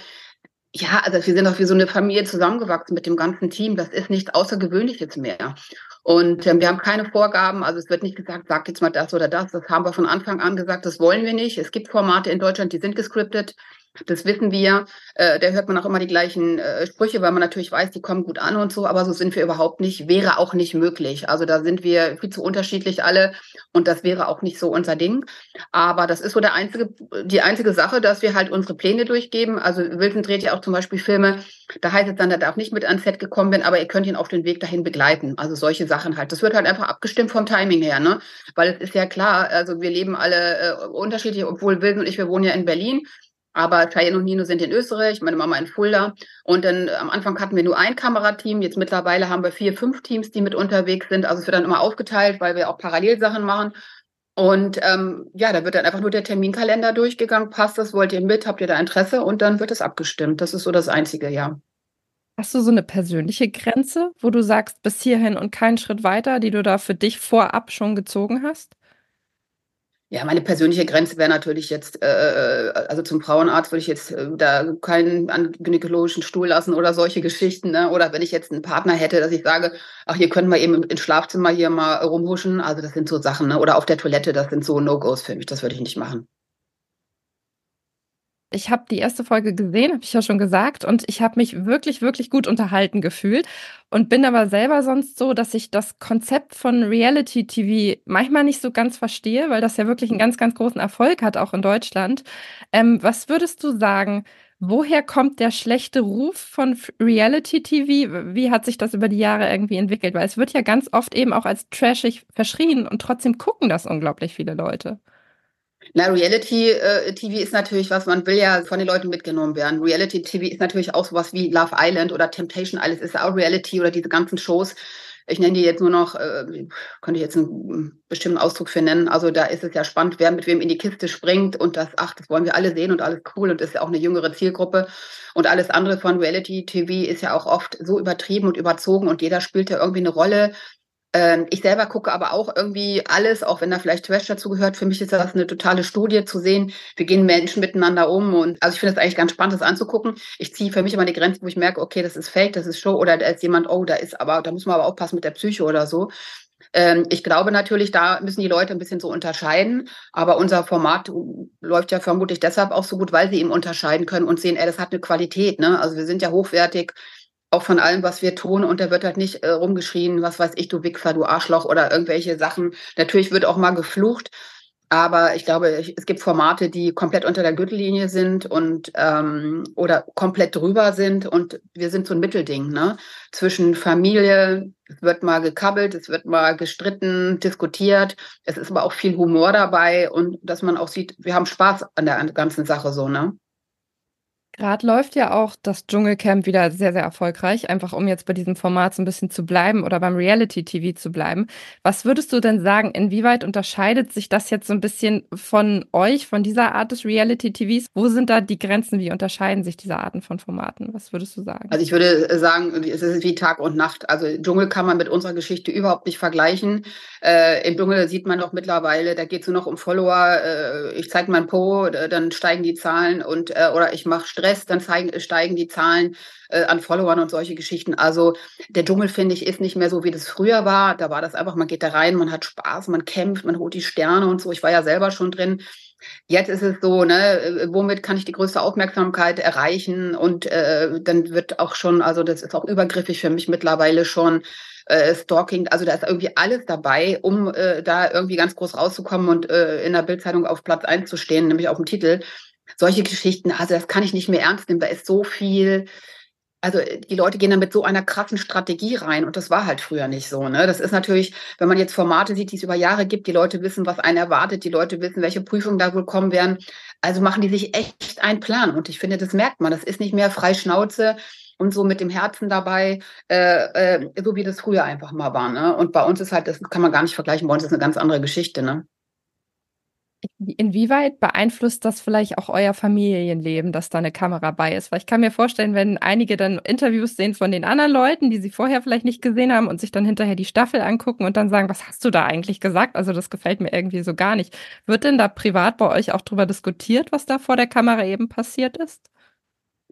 ja, also wir sind auch wie so eine Familie zusammengewachsen mit dem ganzen Team. Das ist nichts Außergewöhnliches mehr. Und ähm, wir haben keine Vorgaben, also es wird nicht gesagt, sagt jetzt mal das oder das. Das haben wir von Anfang an gesagt, das wollen wir nicht. Es gibt Formate in Deutschland, die sind gescriptet. Das wissen wir. Äh, da hört man auch immer die gleichen äh, Sprüche, weil man natürlich weiß, die kommen gut an und so, aber so sind wir überhaupt nicht, wäre auch nicht möglich. Also da sind wir viel zu unterschiedlich alle und das wäre auch nicht so unser Ding. Aber das ist so der einzige, die einzige Sache, dass wir halt unsere Pläne durchgeben. Also Wilson dreht ja auch zum Beispiel Filme, da heißt es dann, der darf nicht mit ans Set gekommen werden, aber ihr könnt ihn auf den Weg dahin begleiten. Also solche Sachen halt. Das wird halt einfach abgestimmt vom Timing her, ne? Weil es ist ja klar, also wir leben alle äh, unterschiedlich, obwohl Wilson und ich, wir wohnen ja in Berlin. Aber Cheyenne und Nino sind in Österreich, meine Mama in Fulda. Und dann am Anfang hatten wir nur ein Kamerateam. Jetzt mittlerweile haben wir vier, fünf Teams, die mit unterwegs sind. Also es wird dann immer aufgeteilt, weil wir auch Parallelsachen machen. Und ähm, ja, da wird dann einfach nur der Terminkalender durchgegangen. Passt das? Wollt ihr mit? Habt ihr da Interesse? Und dann wird es abgestimmt. Das ist so das Einzige, ja. Hast du so eine persönliche Grenze, wo du sagst, bis hierhin und keinen Schritt weiter, die du da für dich vorab schon gezogen hast? Ja, meine persönliche Grenze wäre natürlich jetzt, äh, also zum Frauenarzt würde ich jetzt äh, da keinen gynäkologischen Stuhl lassen oder solche Geschichten. Ne? Oder wenn ich jetzt einen Partner hätte, dass ich sage, ach, hier können wir eben ins Schlafzimmer hier mal rumhuschen. Also das sind so Sachen. Ne? Oder auf der Toilette, das sind so No-Gos für mich. Das würde ich nicht machen ich habe die erste Folge gesehen, habe ich ja schon gesagt, und ich habe mich wirklich, wirklich gut unterhalten gefühlt und bin aber selber sonst so, dass ich das Konzept von Reality TV manchmal nicht so ganz verstehe, weil das ja wirklich einen ganz, ganz großen Erfolg hat, auch in Deutschland. Ähm, was würdest du sagen? Woher kommt der schlechte Ruf von Reality TV? Wie hat sich das über die Jahre irgendwie entwickelt? Weil es wird ja ganz oft eben auch als trashig verschrien und trotzdem gucken das unglaublich viele Leute. Na, Reality äh, ist natürlich was, man will ja von den Leuten mitgenommen werden. Reality TV ist natürlich auch sowas wie Love Island oder Temptation Island ist auch Reality oder diese ganzen Shows. ich nenne die jetzt nur noch, äh, könnte ich jetzt einen bestimmten Ausdruck für nennen. Also da ist es ja spannend, wer mit wem in die Kiste springt und das, ach, das wollen wir alle sehen und alles cool und ist ja auch eine jüngere Zielgruppe. Und alles andere von Reality TV ist ja auch oft so übertrieben und überzogen und jeder spielt ja irgendwie eine Rolle. Ähm, ich selber gucke aber auch irgendwie alles, auch wenn da vielleicht Trash dazu gehört. Für mich ist das eine totale Studie zu sehen, wie gehen Menschen miteinander um. Und also ich finde es eigentlich ganz spannend, das anzugucken. Ich ziehe für mich immer die Grenze, wo ich merke, okay, das ist Fake, das ist Show oder da ist jemand, oh, da ist aber, da muss man aber aufpassen mit der Psyche oder so. Ähm, ich glaube natürlich, da müssen die Leute ein bisschen so unterscheiden. Aber unser Format läuft ja vermutlich deshalb auch so gut, weil sie eben unterscheiden können und sehen, ey, das hat eine Qualität. Ne? Also wir sind ja hochwertig auch von allem, was wir tun. Und da wird halt nicht äh, rumgeschrien, was weiß ich, du Wichser, du Arschloch oder irgendwelche Sachen. Natürlich wird auch mal geflucht. Aber ich glaube, es gibt Formate, die komplett unter der Gürtellinie sind und ähm, oder komplett drüber sind. Und wir sind so ein Mittelding, ne? Zwischen Familie, es wird mal gekabbelt, es wird mal gestritten, diskutiert. Es ist aber auch viel Humor dabei und dass man auch sieht, wir haben Spaß an der ganzen Sache so, ne? Gerade läuft ja auch das Dschungelcamp wieder sehr, sehr erfolgreich, einfach um jetzt bei diesem Format so ein bisschen zu bleiben oder beim Reality-TV zu bleiben. Was würdest du denn sagen, inwieweit unterscheidet sich das jetzt so ein bisschen von euch, von dieser Art des Reality-TVs? Wo sind da die Grenzen? Wie unterscheiden sich diese Arten von Formaten? Was würdest du sagen? Also ich würde sagen, es ist wie Tag und Nacht. Also Dschungel kann man mit unserer Geschichte überhaupt nicht vergleichen. Äh, Im Dschungel sieht man doch mittlerweile, da geht es nur noch um Follower. Äh, ich zeige mein Po, dann steigen die Zahlen und äh, oder ich mache Stress, dann zeigen, steigen die Zahlen äh, an Followern und solche Geschichten. Also der Dschungel, finde ich, ist nicht mehr so, wie das früher war. Da war das einfach, man geht da rein, man hat Spaß, man kämpft, man holt die Sterne und so. Ich war ja selber schon drin. Jetzt ist es so, ne, äh, womit kann ich die größte Aufmerksamkeit erreichen? Und äh, dann wird auch schon, also das ist auch übergriffig für mich mittlerweile schon, äh, Stalking, also da ist irgendwie alles dabei, um äh, da irgendwie ganz groß rauszukommen und äh, in der Bildzeitung auf Platz 1 zu stehen, nämlich auf dem Titel solche Geschichten, also das kann ich nicht mehr ernst nehmen. Da ist so viel, also die Leute gehen dann mit so einer krassen Strategie rein und das war halt früher nicht so. Ne? Das ist natürlich, wenn man jetzt Formate sieht, die es über Jahre gibt, die Leute wissen, was einen erwartet, die Leute wissen, welche Prüfungen da wohl kommen werden. Also machen die sich echt einen Plan und ich finde, das merkt man. Das ist nicht mehr frei Schnauze und so mit dem Herzen dabei, äh, äh, so wie das früher einfach mal war. Ne? Und bei uns ist halt, das kann man gar nicht vergleichen, bei uns ist eine ganz andere Geschichte. Ne? Inwieweit beeinflusst das vielleicht auch euer Familienleben, dass da eine Kamera bei ist? Weil ich kann mir vorstellen, wenn einige dann Interviews sehen von den anderen Leuten, die sie vorher vielleicht nicht gesehen haben und sich dann hinterher die Staffel angucken und dann sagen, was hast du da eigentlich gesagt? Also das gefällt mir irgendwie so gar nicht. Wird denn da privat bei euch auch drüber diskutiert, was da vor der Kamera eben passiert ist?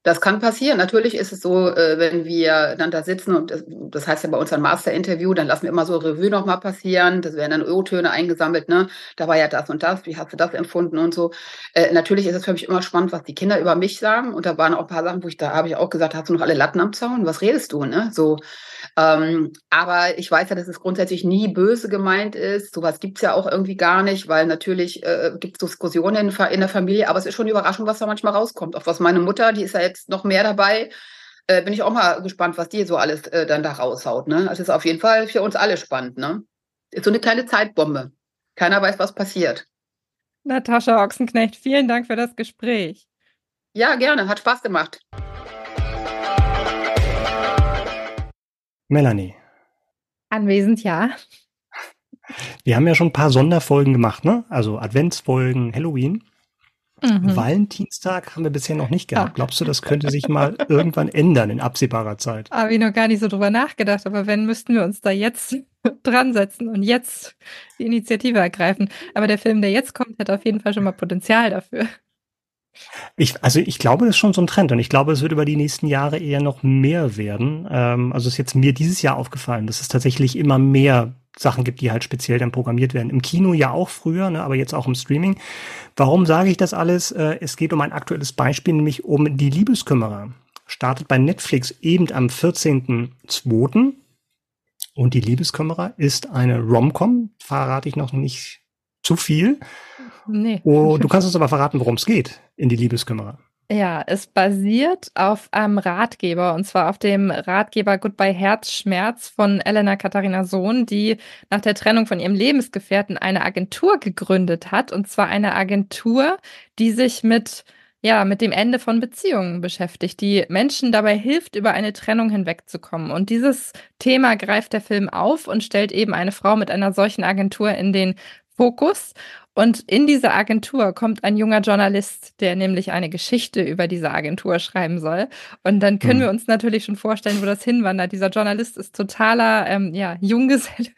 Das kann passieren. Natürlich ist es so, äh, wenn wir dann da sitzen und das, heißt ja bei uns ein Master-Interview, dann lassen wir immer so Revue nochmal passieren. Das werden dann O-Töne eingesammelt, ne? Da war ja das und das, wie hast du das empfunden und so. Äh, natürlich ist es für mich immer spannend, was die Kinder über mich sagen. Und da waren auch ein paar Sachen, wo ich da habe ich auch gesagt, hast du noch alle Latten am Zaun? Was redest du, ne? So. Ähm, aber ich weiß ja, dass es grundsätzlich nie böse gemeint ist. Sowas gibt's ja auch irgendwie gar nicht, weil natürlich äh, gibt es Diskussionen in, der Familie, aber es ist schon eine Überraschung, was da manchmal rauskommt. Auch was meine Mutter, die ist ja jetzt noch mehr dabei, äh, bin ich auch mal gespannt, was die so alles äh, dann da raushaut. Ne? Das ist auf jeden Fall für uns alle spannend. Ne? Ist so eine kleine Zeitbombe. Keiner weiß, was passiert. Natascha Ochsenknecht, vielen Dank für das Gespräch. Ja, gerne. Hat Spaß gemacht. Melanie. Anwesend, ja. Wir haben ja schon ein paar Sonderfolgen gemacht, ne? Also Adventsfolgen, Halloween. Mhm. Valentinstag haben wir bisher noch nicht gehabt. Ah. Glaubst du, das könnte sich mal irgendwann ändern in absehbarer Zeit? Habe ich noch gar nicht so drüber nachgedacht, aber wenn, müssten wir uns da jetzt dran setzen und jetzt die Initiative ergreifen. Aber der Film, der jetzt kommt, hat auf jeden Fall schon mal Potenzial dafür. Ich, also ich glaube, das ist schon so ein Trend und ich glaube, es wird über die nächsten Jahre eher noch mehr werden. Ähm, also ist jetzt mir dieses Jahr aufgefallen, dass es tatsächlich immer mehr Sachen gibt, die halt speziell dann programmiert werden. Im Kino ja auch früher, ne, aber jetzt auch im Streaming. Warum sage ich das alles? Äh, es geht um ein aktuelles Beispiel, nämlich um die Liebeskümmerer. Startet bei Netflix eben am 14.02. Und die Liebeskümmerer ist eine Romcom, verrate ich noch nicht zu viel. Nee. Oh, du kannst uns aber verraten, worum es geht in die Liebeskümmerer. Ja, es basiert auf einem Ratgeber und zwar auf dem Ratgeber Goodbye Herzschmerz von Elena Katharina Sohn, die nach der Trennung von ihrem Lebensgefährten eine Agentur gegründet hat und zwar eine Agentur, die sich mit ja, mit dem Ende von Beziehungen beschäftigt, die Menschen dabei hilft, über eine Trennung hinwegzukommen. Und dieses Thema greift der Film auf und stellt eben eine Frau mit einer solchen Agentur in den Fokus. Und in diese Agentur kommt ein junger Journalist, der nämlich eine Geschichte über diese Agentur schreiben soll. Und dann können mhm. wir uns natürlich schon vorstellen, wo das hinwandert. Dieser Journalist ist totaler ähm, ja, Junggeselle,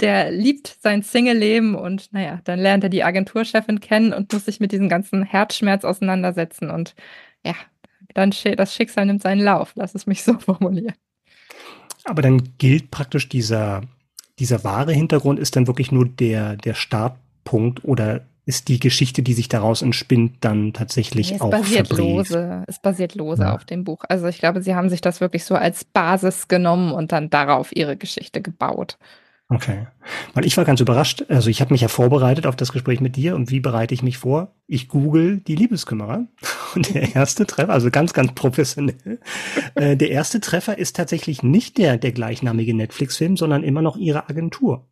der liebt sein Single-Leben und naja, dann lernt er die Agenturchefin kennen und muss sich mit diesem ganzen Herzschmerz auseinandersetzen. Und ja, dann das Schicksal nimmt seinen Lauf. Lass es mich so formulieren. Aber dann gilt praktisch dieser, dieser wahre Hintergrund ist dann wirklich nur der, der Start Punkt oder ist die Geschichte, die sich daraus entspinnt, dann tatsächlich es auch basiert verbrieft? lose. Es basiert lose ja. auf dem Buch. Also ich glaube, sie haben sich das wirklich so als Basis genommen und dann darauf ihre Geschichte gebaut. Okay. Weil ich war ganz überrascht. Also ich habe mich ja vorbereitet auf das Gespräch mit dir und wie bereite ich mich vor? Ich google die Liebeskümmerer und der erste Treffer, also ganz, ganz professionell. äh, der erste Treffer ist tatsächlich nicht der, der gleichnamige Netflix-Film, sondern immer noch ihre Agentur.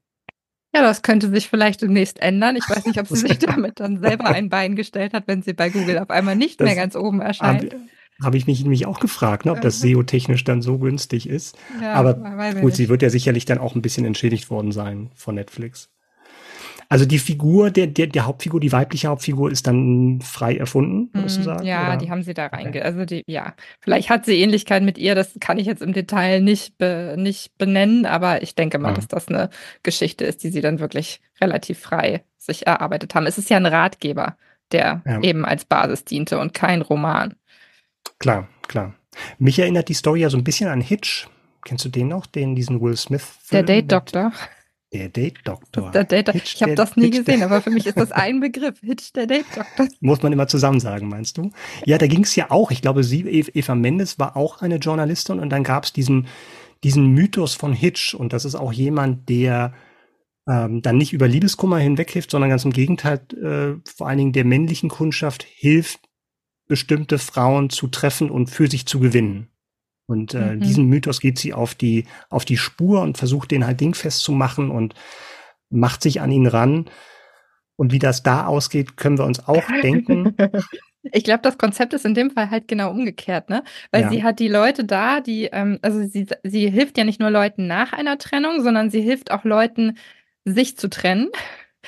Ja, das könnte sich vielleicht demnächst ändern. Ich weiß nicht, ob sie sich damit dann selber ein Bein gestellt hat, wenn sie bei Google auf einmal nicht das mehr ganz oben erscheint. Habe hab ich mich nämlich auch gefragt, ne, ob das SEO-technisch dann so günstig ist. Ja, Aber gut, sie wird ja sicherlich dann auch ein bisschen entschädigt worden sein von Netflix. Also die Figur, der, der, der Hauptfigur, die weibliche Hauptfigur ist dann frei erfunden, würdest du mhm, sagen? Ja, oder? die haben sie da reinge... Also die, ja, vielleicht hat sie Ähnlichkeit mit ihr, das kann ich jetzt im Detail nicht, be, nicht benennen, aber ich denke mal, mhm. dass das eine Geschichte ist, die sie dann wirklich relativ frei sich erarbeitet haben. Es ist ja ein Ratgeber, der ja. eben als Basis diente und kein Roman. Klar, klar. Mich erinnert die Story ja so ein bisschen an Hitch. Kennst du den noch? Den, diesen Will Smith? Der Date Doctor. Der Date-Doktor. Der Date ich habe das nie Hitch gesehen, aber für mich ist das ein Begriff. Hitch, der Date-Doktor. Muss man immer zusammen sagen, meinst du? Ja, da ging es ja auch. Ich glaube, sie, Eva Mendes war auch eine Journalistin und dann gab es diesen, diesen Mythos von Hitch und das ist auch jemand, der ähm, dann nicht über Liebeskummer hinweghilft, sondern ganz im Gegenteil, äh, vor allen Dingen der männlichen Kundschaft hilft, bestimmte Frauen zu treffen und für sich zu gewinnen. Und äh, mhm. diesen Mythos geht sie auf die, auf die Spur und versucht den halt dingfest zu machen und macht sich an ihn ran. Und wie das da ausgeht, können wir uns auch denken. Ich glaube, das Konzept ist in dem Fall halt genau umgekehrt, ne? Weil ja. sie hat die Leute da, die, ähm, also sie, sie hilft ja nicht nur Leuten nach einer Trennung, sondern sie hilft auch Leuten, sich zu trennen.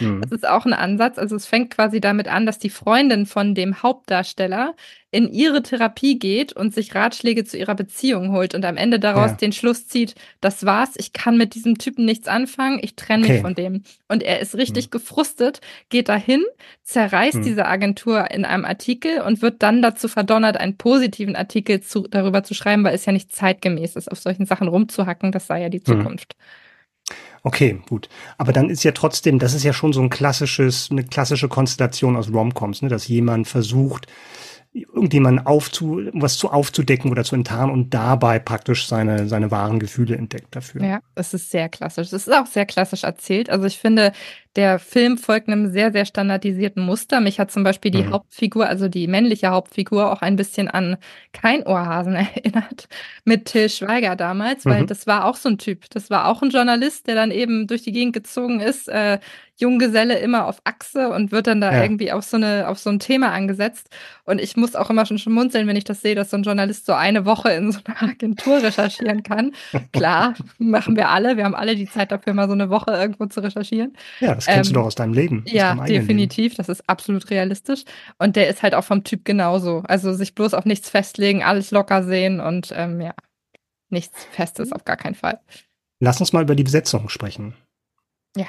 Mhm. Das ist auch ein Ansatz. Also es fängt quasi damit an, dass die Freundin von dem Hauptdarsteller in ihre Therapie geht und sich Ratschläge zu ihrer Beziehung holt und am Ende daraus ja. den Schluss zieht, das war's, ich kann mit diesem Typen nichts anfangen, ich trenne okay. mich von dem. Und er ist richtig mhm. gefrustet, geht dahin, zerreißt mhm. diese Agentur in einem Artikel und wird dann dazu verdonnert, einen positiven Artikel zu, darüber zu schreiben, weil es ja nicht zeitgemäß ist, auf solchen Sachen rumzuhacken, das sei ja die mhm. Okay, gut. Aber dann ist ja trotzdem, das ist ja schon so ein klassisches, eine klassische Konstellation aus Romcoms, ne, dass jemand versucht, irgendjemanden aufzu, was zu aufzudecken oder zu enttarnen und dabei praktisch seine, seine wahren Gefühle entdeckt dafür. Ja, es ist sehr klassisch. Es ist auch sehr klassisch erzählt. Also ich finde, der Film folgt einem sehr, sehr standardisierten Muster. Mich hat zum Beispiel die mhm. Hauptfigur, also die männliche Hauptfigur, auch ein bisschen an kein Ohrhasen erinnert mit Till Schweiger damals, weil mhm. das war auch so ein Typ. Das war auch ein Journalist, der dann eben durch die Gegend gezogen ist, äh, Junggeselle immer auf Achse und wird dann da ja. irgendwie auf so, eine, auf so ein Thema angesetzt. Und ich muss auch immer schon schmunzeln, wenn ich das sehe, dass so ein Journalist so eine Woche in so einer Agentur recherchieren kann. Klar, machen wir alle. Wir haben alle die Zeit dafür, mal so eine Woche irgendwo zu recherchieren. Ja, das kennst ähm, du doch aus deinem Leben. Ja, definitiv. Leben. Das ist absolut realistisch. Und der ist halt auch vom Typ genauso. Also sich bloß auf nichts festlegen, alles locker sehen und ähm, ja, nichts Festes auf gar keinen Fall. Lass uns mal über die Besetzung sprechen. Ja.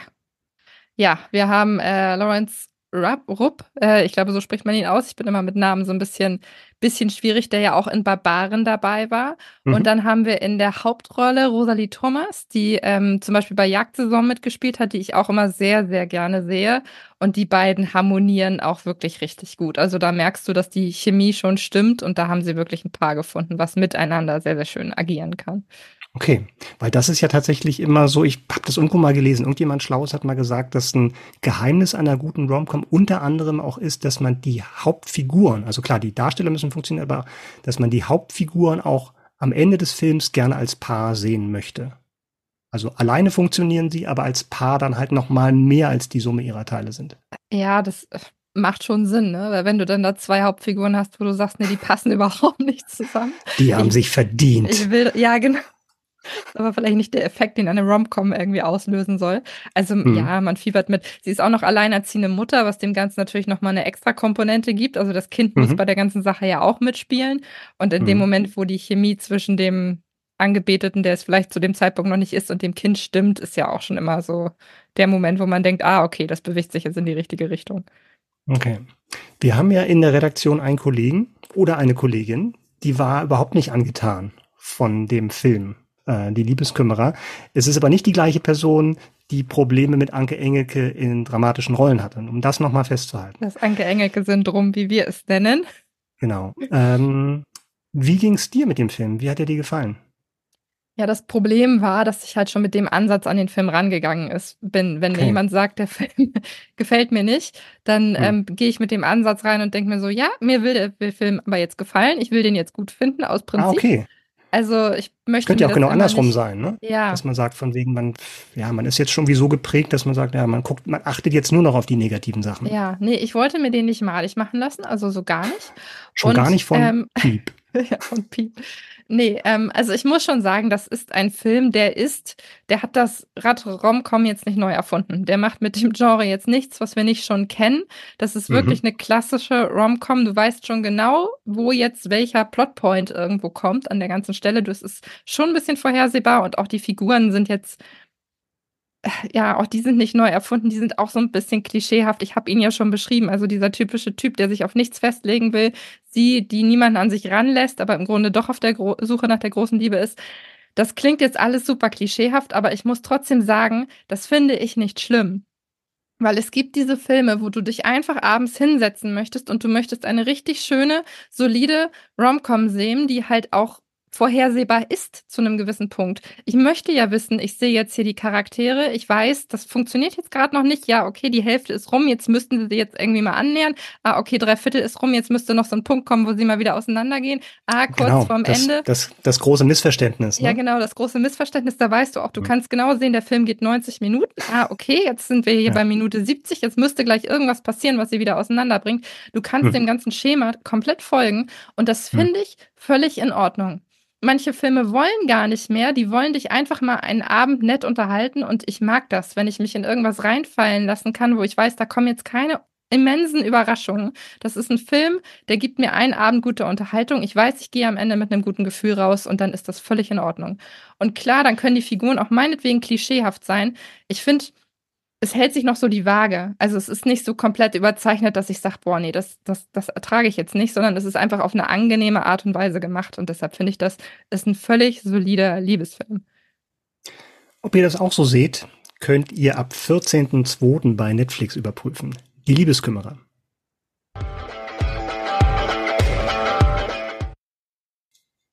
Ja, wir haben äh, Lawrence Rupp, Rupp äh, ich glaube, so spricht man ihn aus. Ich bin immer mit Namen so ein bisschen, bisschen schwierig, der ja auch in Barbaren dabei war. Mhm. Und dann haben wir in der Hauptrolle Rosalie Thomas, die ähm, zum Beispiel bei Jagdsaison mitgespielt hat, die ich auch immer sehr, sehr gerne sehe. Und die beiden harmonieren auch wirklich richtig gut. Also da merkst du, dass die Chemie schon stimmt und da haben sie wirklich ein Paar gefunden, was miteinander sehr, sehr schön agieren kann. Okay, weil das ist ja tatsächlich immer so, ich habe das irgendwo mal gelesen, irgendjemand Schlaues hat mal gesagt, dass ein Geheimnis einer guten Romcom unter anderem auch ist, dass man die Hauptfiguren, also klar, die Darsteller müssen funktionieren, aber dass man die Hauptfiguren auch am Ende des Films gerne als Paar sehen möchte. Also alleine funktionieren sie, aber als Paar dann halt noch mal mehr als die Summe ihrer Teile sind. Ja, das macht schon Sinn, ne? Weil wenn du dann da zwei Hauptfiguren hast, wo du sagst, ne, die passen überhaupt nicht zusammen. Die haben ich, sich verdient. Ich will, ja, genau. Aber vielleicht nicht der Effekt, den eine Rom-Com irgendwie auslösen soll. Also hm. ja, man fiebert mit. Sie ist auch noch alleinerziehende Mutter, was dem Ganzen natürlich nochmal eine extra Komponente gibt. Also das Kind mhm. muss bei der ganzen Sache ja auch mitspielen. Und in mhm. dem Moment, wo die Chemie zwischen dem Angebeteten, der es vielleicht zu dem Zeitpunkt noch nicht ist, und dem Kind stimmt, ist ja auch schon immer so der Moment, wo man denkt, ah, okay, das bewegt sich jetzt in die richtige Richtung. Okay. Wir haben ja in der Redaktion einen Kollegen oder eine Kollegin, die war überhaupt nicht angetan von dem Film äh, die Liebeskümmerer. Es ist aber nicht die gleiche Person, die Probleme mit Anke Engelke in dramatischen Rollen hatte. Um das nochmal festzuhalten. Das Anke Engelke-Syndrom, wie wir es nennen. Genau. Ähm, wie ging es dir mit dem Film? Wie hat er dir gefallen? Ja, das Problem war, dass ich halt schon mit dem Ansatz an den Film rangegangen ist, bin. Wenn okay. mir jemand sagt, der Film gefällt mir nicht, dann hm. ähm, gehe ich mit dem Ansatz rein und denke mir so, ja, mir will der Film aber jetzt gefallen, ich will den jetzt gut finden aus ah, Prinzip. Ah, okay. Also ich möchte. Könnte ja auch genau andersrum nicht, sein, ne? Ja. Dass man sagt, von wegen, man, ja, man ist jetzt schon wie so geprägt, dass man sagt, ja, man guckt, man achtet jetzt nur noch auf die negativen Sachen. Ja, nee, ich wollte mir den nicht malig machen lassen, also so gar nicht. Schon Und, gar nicht von ähm, Piep. ja, von Piep. Nee, ähm, also ich muss schon sagen, das ist ein Film, der ist, der hat das Rad Romcom jetzt nicht neu erfunden. Der macht mit dem Genre jetzt nichts, was wir nicht schon kennen. Das ist wirklich mhm. eine klassische Romcom. Du weißt schon genau, wo jetzt welcher Plotpoint irgendwo kommt an der ganzen Stelle. Das ist schon ein bisschen vorhersehbar und auch die Figuren sind jetzt ja, auch die sind nicht neu erfunden, die sind auch so ein bisschen klischeehaft. Ich habe ihn ja schon beschrieben. Also dieser typische Typ, der sich auf nichts festlegen will, sie, die niemanden an sich ranlässt, aber im Grunde doch auf der Gro Suche nach der großen Liebe ist. Das klingt jetzt alles super klischeehaft, aber ich muss trotzdem sagen, das finde ich nicht schlimm. Weil es gibt diese Filme, wo du dich einfach abends hinsetzen möchtest und du möchtest eine richtig schöne, solide Romcom sehen, die halt auch vorhersehbar ist zu einem gewissen Punkt. Ich möchte ja wissen, ich sehe jetzt hier die Charaktere, ich weiß, das funktioniert jetzt gerade noch nicht. Ja, okay, die Hälfte ist rum, jetzt müssten sie jetzt irgendwie mal annähern. Ah, okay, drei Viertel ist rum, jetzt müsste noch so ein Punkt kommen, wo sie mal wieder auseinandergehen. Ah, kurz genau, vorm das, Ende. Das, das große Missverständnis. Ne? Ja, genau, das große Missverständnis, da weißt du auch, du mhm. kannst genau sehen, der Film geht 90 Minuten. Ah, okay, jetzt sind wir hier ja. bei Minute 70, jetzt müsste gleich irgendwas passieren, was sie wieder auseinanderbringt. Du kannst mhm. dem ganzen Schema komplett folgen und das hm. finde mhm. ich völlig in Ordnung manche Filme wollen gar nicht mehr, die wollen dich einfach mal einen Abend nett unterhalten und ich mag das, wenn ich mich in irgendwas reinfallen lassen kann, wo ich weiß, da kommen jetzt keine immensen Überraschungen. Das ist ein Film, der gibt mir einen Abend gute Unterhaltung. Ich weiß, ich gehe am Ende mit einem guten Gefühl raus und dann ist das völlig in Ordnung. Und klar, dann können die Figuren auch meinetwegen klischeehaft sein. Ich finde, es hält sich noch so die Waage. Also es ist nicht so komplett überzeichnet, dass ich sage, boah, nee, das, das, das ertrage ich jetzt nicht, sondern es ist einfach auf eine angenehme Art und Weise gemacht. Und deshalb finde ich, das ist ein völlig solider Liebesfilm. Ob ihr das auch so seht, könnt ihr ab 14.02. bei Netflix überprüfen. Die Liebeskümmerer.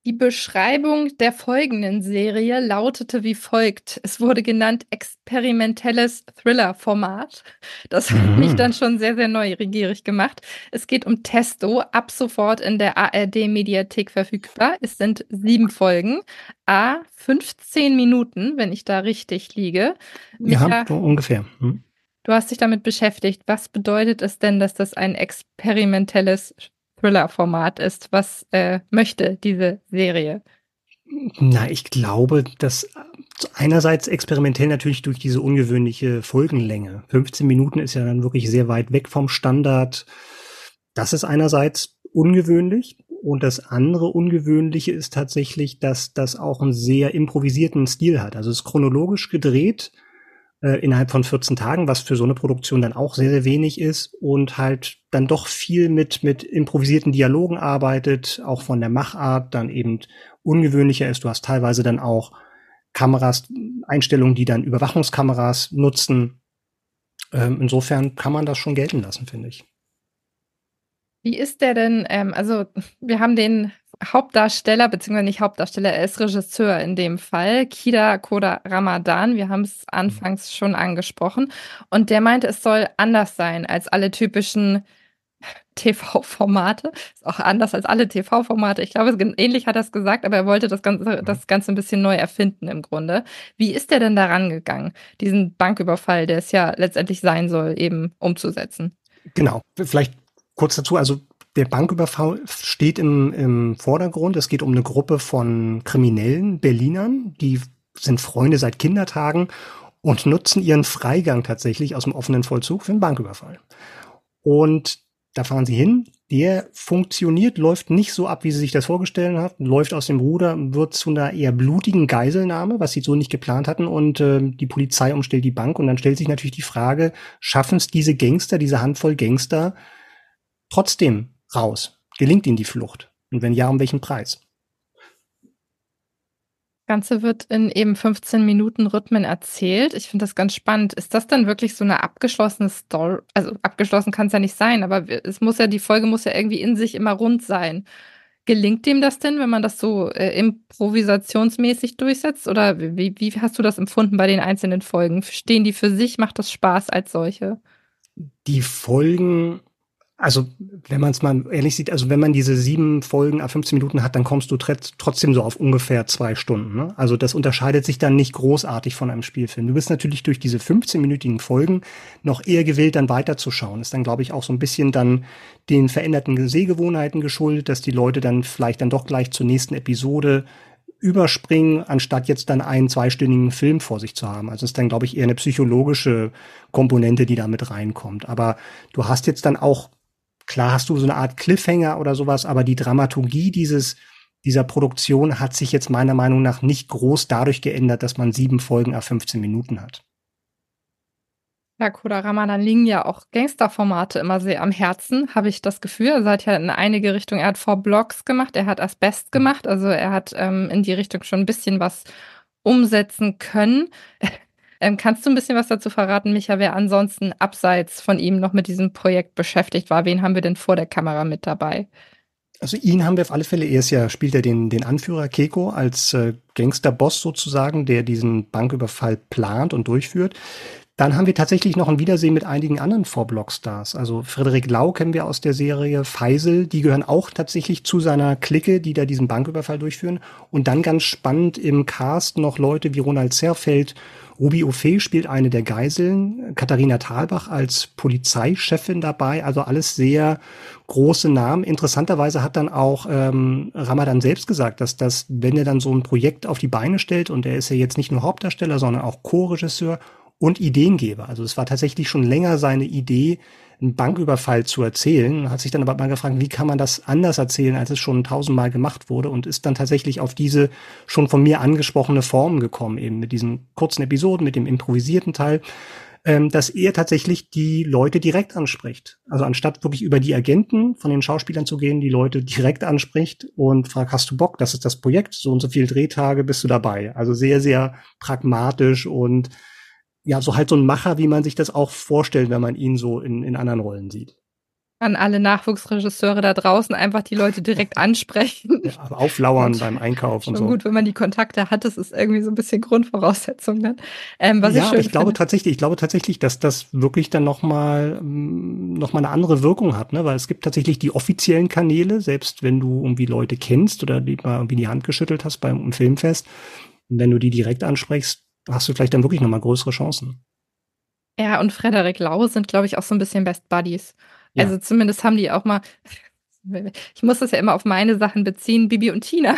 Die Beschreibung der folgenden Serie lautete wie folgt. Es wurde genannt experimentelles Thriller-Format. Das hat mhm. mich dann schon sehr, sehr neugierig gemacht. Es geht um Testo, ab sofort in der ARD-Mediathek verfügbar. Es sind sieben Folgen, a 15 Minuten, wenn ich da richtig liege. Ja, so ungefähr. Hm. Du hast dich damit beschäftigt. Was bedeutet es denn, dass das ein experimentelles Thriller-Format ist. Was äh, möchte diese Serie? Na, ich glaube, dass einerseits experimentell natürlich durch diese ungewöhnliche Folgenlänge. 15 Minuten ist ja dann wirklich sehr weit weg vom Standard. Das ist einerseits ungewöhnlich. Und das andere Ungewöhnliche ist tatsächlich, dass das auch einen sehr improvisierten Stil hat. Also es ist chronologisch gedreht äh, innerhalb von 14 Tagen, was für so eine Produktion dann auch sehr, sehr wenig ist und halt dann doch viel mit, mit improvisierten Dialogen arbeitet, auch von der Machart dann eben ungewöhnlicher ist. Du hast teilweise dann auch Kameras, Einstellungen, die dann Überwachungskameras nutzen. Ähm, insofern kann man das schon gelten lassen, finde ich. Wie ist der denn? Ähm, also, wir haben den Hauptdarsteller, beziehungsweise nicht Hauptdarsteller, er ist Regisseur in dem Fall, Kida Koda Ramadan. Wir haben es anfangs schon angesprochen. Und der meinte, es soll anders sein als alle typischen TV-Formate. Ist auch anders als alle TV-Formate. Ich glaube, ähnlich hat er es gesagt, aber er wollte das Ganze, das Ganze ein bisschen neu erfinden im Grunde. Wie ist der denn daran gegangen, diesen Banküberfall, der es ja letztendlich sein soll, eben umzusetzen? Genau. Vielleicht kurz dazu. Also der Banküberfall steht im, im Vordergrund. Es geht um eine Gruppe von kriminellen Berlinern, die sind Freunde seit Kindertagen und nutzen ihren Freigang tatsächlich aus dem offenen Vollzug für einen Banküberfall. Und da fahren sie hin. Der funktioniert, läuft nicht so ab, wie sie sich das vorgestellt hat, läuft aus dem Ruder, wird zu einer eher blutigen Geiselnahme, was sie so nicht geplant hatten und äh, die Polizei umstellt die Bank und dann stellt sich natürlich die Frage, schaffen es diese Gangster, diese Handvoll Gangster trotzdem raus? Gelingt ihnen die Flucht? Und wenn ja, um welchen Preis? Ganze wird in eben 15 Minuten Rhythmen erzählt. Ich finde das ganz spannend. Ist das dann wirklich so eine abgeschlossene Story? Also abgeschlossen kann es ja nicht sein, aber es muss ja, die Folge muss ja irgendwie in sich immer rund sein. Gelingt dem das denn, wenn man das so äh, improvisationsmäßig durchsetzt? Oder wie, wie hast du das empfunden bei den einzelnen Folgen? Stehen die für sich? Macht das Spaß als solche? Die Folgen also, wenn man es mal ehrlich sieht, also wenn man diese sieben Folgen a 15 Minuten hat, dann kommst du trotzdem so auf ungefähr zwei Stunden. Ne? Also das unterscheidet sich dann nicht großartig von einem Spielfilm. Du bist natürlich durch diese 15-minütigen Folgen noch eher gewillt, dann weiterzuschauen. Ist dann, glaube ich, auch so ein bisschen dann den veränderten Sehgewohnheiten geschuldet, dass die Leute dann vielleicht dann doch gleich zur nächsten Episode überspringen, anstatt jetzt dann einen zweistündigen Film vor sich zu haben. Also ist dann, glaube ich, eher eine psychologische Komponente, die da mit reinkommt. Aber du hast jetzt dann auch Klar hast du so eine Art Cliffhanger oder sowas, aber die Dramaturgie dieses, dieser Produktion hat sich jetzt meiner Meinung nach nicht groß dadurch geändert, dass man sieben Folgen auf 15 Minuten hat. Ja, Kodarama, dann liegen ja auch Gangsterformate immer sehr am Herzen, habe ich das Gefühl. Er hat ja in einige Richtungen, er hat Four Blocks gemacht, er hat Asbest gemacht, also er hat ähm, in die Richtung schon ein bisschen was umsetzen können. Ähm, kannst du ein bisschen was dazu verraten, Micha, wer ansonsten abseits von ihm noch mit diesem Projekt beschäftigt war? Wen haben wir denn vor der Kamera mit dabei? Also ihn haben wir auf alle Fälle. Er ist ja, spielt er den, den Anführer Keiko als äh, Gangsterboss sozusagen, der diesen Banküberfall plant und durchführt. Dann haben wir tatsächlich noch ein Wiedersehen mit einigen anderen Vorblock-Stars. Also Frederik Lau kennen wir aus der Serie, Feisel, die gehören auch tatsächlich zu seiner Clique, die da diesen Banküberfall durchführen. Und dann ganz spannend im Cast noch Leute wie Ronald Zerfeld Ruby Ophé spielt eine der Geiseln, Katharina Thalbach als Polizeichefin dabei, also alles sehr große Namen. Interessanterweise hat dann auch ähm, Ramadan selbst gesagt, dass das, wenn er dann so ein Projekt auf die Beine stellt, und er ist ja jetzt nicht nur Hauptdarsteller, sondern auch Co-Regisseur und Ideengeber. Also es war tatsächlich schon länger seine Idee, einen Banküberfall zu erzählen. Hat sich dann aber mal gefragt, wie kann man das anders erzählen, als es schon tausendmal gemacht wurde und ist dann tatsächlich auf diese schon von mir angesprochene Form gekommen, eben mit diesen kurzen Episoden, mit dem improvisierten Teil, ähm, dass er tatsächlich die Leute direkt anspricht. Also anstatt wirklich über die Agenten von den Schauspielern zu gehen, die Leute direkt anspricht und fragt, hast du Bock, das ist das Projekt, so und so viele Drehtage bist du dabei. Also sehr, sehr pragmatisch und ja, so halt so ein Macher, wie man sich das auch vorstellt, wenn man ihn so in, in anderen Rollen sieht. An alle Nachwuchsregisseure da draußen einfach die Leute direkt ansprechen. Ja, auflauern beim Einkauf und so. gut, wenn man die Kontakte hat, das ist irgendwie so ein bisschen Grundvoraussetzung dann. Ähm, was ja, ich, aber ich glaube tatsächlich, ich glaube tatsächlich, dass das wirklich dann nochmal mm, noch mal eine andere Wirkung hat, ne? Weil es gibt tatsächlich die offiziellen Kanäle, selbst wenn du irgendwie Leute kennst oder die mal irgendwie die Hand geschüttelt hast beim Filmfest, und wenn du die direkt ansprichst, hast du vielleicht dann wirklich nochmal größere Chancen. Ja, und Frederik Lau sind, glaube ich, auch so ein bisschen Best Buddies. Ja. Also zumindest haben die auch mal, ich muss das ja immer auf meine Sachen beziehen, Bibi und Tina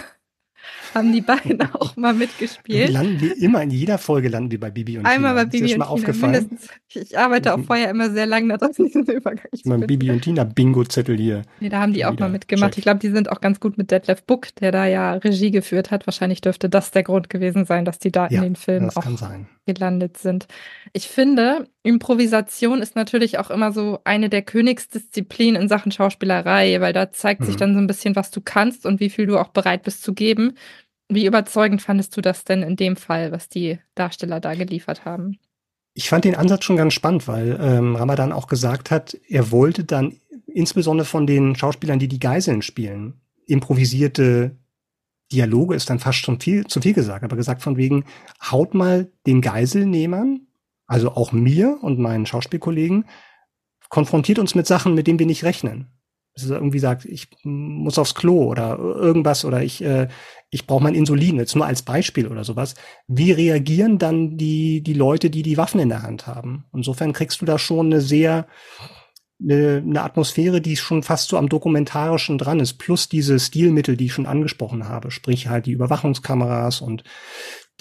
haben die beiden auch mal mitgespielt. Wir landen wie immer in jeder Folge landen wir bei Bibi und Einmal Tina. bei Bibi und Tina. Aufgefallen? Ich arbeite auch mhm. vorher immer sehr lange daran, diesen Übergang zu Mein Bibi und Tina Bingo-Zettel hier. Nee, da haben die auch mal mitgemacht. Check. Ich glaube, die sind auch ganz gut mit Detlef Book, der da ja Regie geführt hat. Wahrscheinlich dürfte das der Grund gewesen sein, dass die da ja, in den Filmen auch gelandet sind. Ich finde, Improvisation ist natürlich auch immer so eine der Königsdisziplinen in Sachen Schauspielerei, weil da zeigt mhm. sich dann so ein bisschen, was du kannst und wie viel du auch bereit bist zu geben. Wie überzeugend fandest du das denn in dem Fall, was die Darsteller da geliefert haben? Ich fand den Ansatz schon ganz spannend, weil ähm, Ramadan auch gesagt hat, er wollte dann insbesondere von den Schauspielern, die die Geiseln spielen, improvisierte Dialoge ist dann fast schon viel zu viel gesagt, aber gesagt von wegen, haut mal den Geiselnehmern, also auch mir und meinen Schauspielkollegen, konfrontiert uns mit Sachen, mit denen wir nicht rechnen er irgendwie sagt, ich muss aufs Klo oder irgendwas oder ich, äh, ich brauche mein Insulin, jetzt nur als Beispiel oder sowas. Wie reagieren dann die, die Leute, die die Waffen in der Hand haben? Insofern kriegst du da schon eine sehr eine, eine Atmosphäre, die schon fast so am Dokumentarischen dran ist, plus diese Stilmittel, die ich schon angesprochen habe, sprich halt die Überwachungskameras und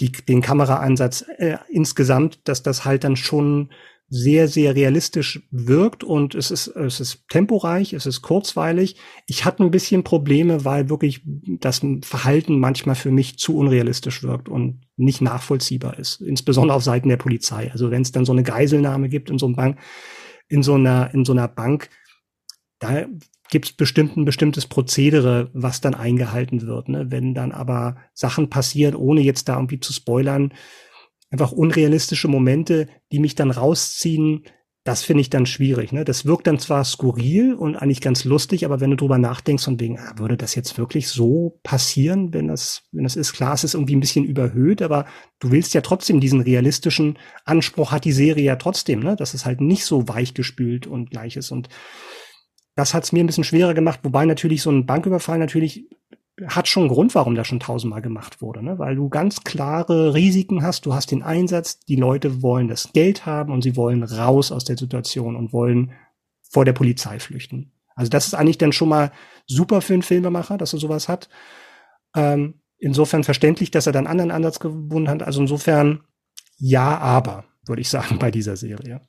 die, den Kameraeinsatz äh, insgesamt, dass das halt dann schon sehr, sehr realistisch wirkt und es ist, es ist temporeich, es ist kurzweilig. Ich hatte ein bisschen Probleme, weil wirklich das Verhalten manchmal für mich zu unrealistisch wirkt und nicht nachvollziehbar ist, insbesondere auf Seiten der Polizei. Also wenn es dann so eine Geiselnahme gibt in so einem Bank, in so einer, in so einer Bank, da gibt es bestimmt ein bestimmtes Prozedere, was dann eingehalten wird. Ne? Wenn dann aber Sachen passieren, ohne jetzt da irgendwie zu spoilern, einfach unrealistische Momente, die mich dann rausziehen, das finde ich dann schwierig. Ne? Das wirkt dann zwar skurril und eigentlich ganz lustig, aber wenn du drüber nachdenkst und wegen, ah, würde das jetzt wirklich so passieren, wenn das, wenn das ist, klar, es ist irgendwie ein bisschen überhöht, aber du willst ja trotzdem diesen realistischen Anspruch hat die Serie ja trotzdem, ne? dass es halt nicht so weichgespült und gleich ist. Und das hat es mir ein bisschen schwerer gemacht, wobei natürlich so ein Banküberfall natürlich hat schon Grund, warum das schon tausendmal gemacht wurde, ne? weil du ganz klare Risiken hast, du hast den Einsatz, die Leute wollen das Geld haben und sie wollen raus aus der Situation und wollen vor der Polizei flüchten. Also das ist eigentlich dann schon mal super für einen Filmemacher, dass er sowas hat. Ähm, insofern verständlich, dass er dann anderen Ansatz gewonnen hat. Also insofern ja, aber, würde ich sagen, bei dieser Serie.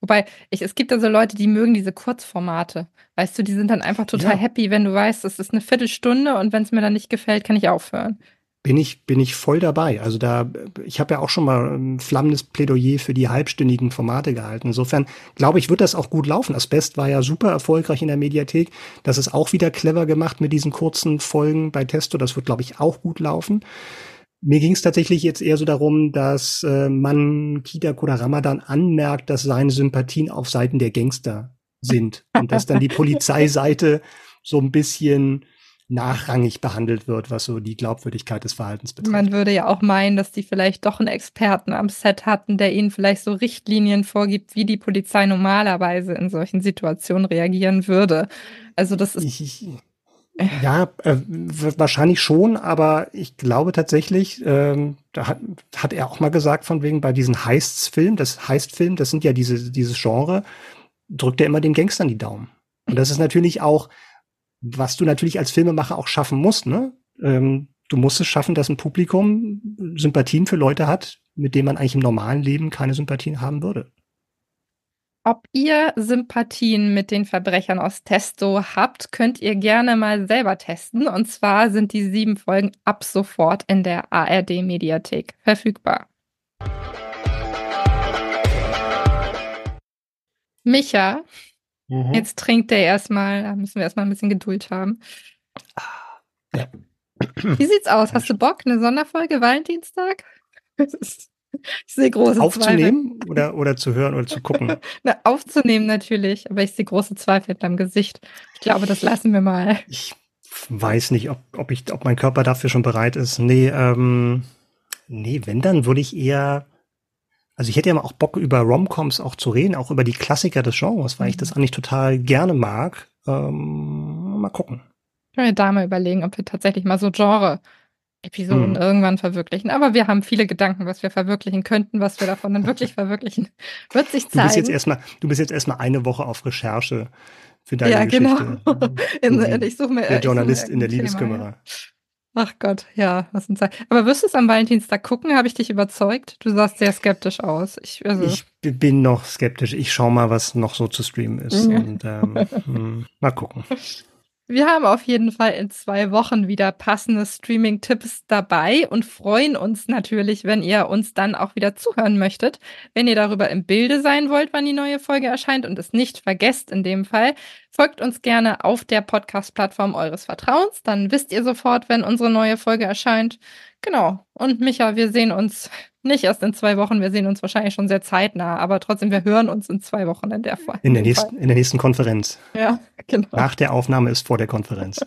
Wobei, ich, es gibt ja so Leute, die mögen diese Kurzformate. Weißt du, die sind dann einfach total ja. happy, wenn du weißt, es ist eine Viertelstunde und wenn es mir dann nicht gefällt, kann ich aufhören. Bin ich, bin ich voll dabei. Also da, ich habe ja auch schon mal ein flammendes Plädoyer für die halbstündigen Formate gehalten. Insofern glaube ich, wird das auch gut laufen. Asbest war ja super erfolgreich in der Mediathek. Das ist auch wieder clever gemacht mit diesen kurzen Folgen bei Testo. Das wird, glaube ich, auch gut laufen. Mir ging es tatsächlich jetzt eher so darum, dass äh, man Kita Kodorama dann anmerkt, dass seine Sympathien auf Seiten der Gangster sind und dass dann die Polizeiseite so ein bisschen nachrangig behandelt wird, was so die Glaubwürdigkeit des Verhaltens betrifft. Man würde ja auch meinen, dass die vielleicht doch einen Experten am Set hatten, der ihnen vielleicht so Richtlinien vorgibt, wie die Polizei normalerweise in solchen Situationen reagieren würde. Also das ist. Ich, ja, äh, wahrscheinlich schon, aber ich glaube tatsächlich, ähm, da hat, hat er auch mal gesagt, von wegen bei diesen Heists-Film, das Heist-Film, das sind ja diese, dieses Genre, drückt er immer den Gangstern die Daumen. Und das ist natürlich auch, was du natürlich als Filmemacher auch schaffen musst, ne? Ähm, du musst es schaffen, dass ein Publikum Sympathien für Leute hat, mit denen man eigentlich im normalen Leben keine Sympathien haben würde. Ob ihr Sympathien mit den Verbrechern aus Testo habt, könnt ihr gerne mal selber testen. Und zwar sind die sieben Folgen ab sofort in der ARD-Mediathek verfügbar. Micha, mhm. jetzt trinkt der erstmal, da müssen wir erstmal ein bisschen Geduld haben. Ja. Wie sieht's aus? Hast du Bock? Eine Sonderfolge Valentinstag? Ich sehe große Aufzunehmen Zweifel. oder, oder zu hören oder zu gucken? Na, aufzunehmen natürlich, aber ich sehe große Zweifel beim Gesicht. Ich glaube, das lassen wir mal. Ich weiß nicht, ob, ob, ich, ob mein Körper dafür schon bereit ist. Nee, ähm, nee, wenn, dann würde ich eher. Also ich hätte ja auch Bock, über Romcoms auch zu reden, auch über die Klassiker des Genres, weil ich das mhm. eigentlich total gerne mag. Ähm, mal gucken. Ich mir da mal überlegen, ob wir tatsächlich mal so Genre Episoden mhm. irgendwann verwirklichen. Aber wir haben viele Gedanken, was wir verwirklichen könnten, was wir davon dann wirklich verwirklichen. Wird sich zeigen. Du bist jetzt erstmal, du bist jetzt erstmal eine Woche auf Recherche für deine ja, Geschichte. Genau. in, in, ich suche mir, der Journalist in der Liebeskümmerer. Ach Gott, ja, was ein Zeit. Aber wirst du es am Valentinstag gucken? Habe ich dich überzeugt? Du sahst sehr skeptisch aus. Ich, also ich bin noch skeptisch. Ich schaue mal, was noch so zu streamen ist. Mhm. Und ähm, hm, mal gucken. Wir haben auf jeden Fall in zwei Wochen wieder passende Streaming-Tipps dabei und freuen uns natürlich, wenn ihr uns dann auch wieder zuhören möchtet. Wenn ihr darüber im Bilde sein wollt, wann die neue Folge erscheint und es nicht vergesst in dem Fall, folgt uns gerne auf der Podcast-Plattform eures Vertrauens. Dann wisst ihr sofort, wenn unsere neue Folge erscheint. Genau. Und Micha, wir sehen uns nicht erst in zwei Wochen, wir sehen uns wahrscheinlich schon sehr zeitnah, aber trotzdem, wir hören uns in zwei Wochen in der Fall. In der nächsten, in der nächsten Konferenz. Ja, genau. Nach der Aufnahme ist vor der Konferenz.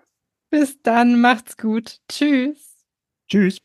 Bis dann, macht's gut. Tschüss. Tschüss.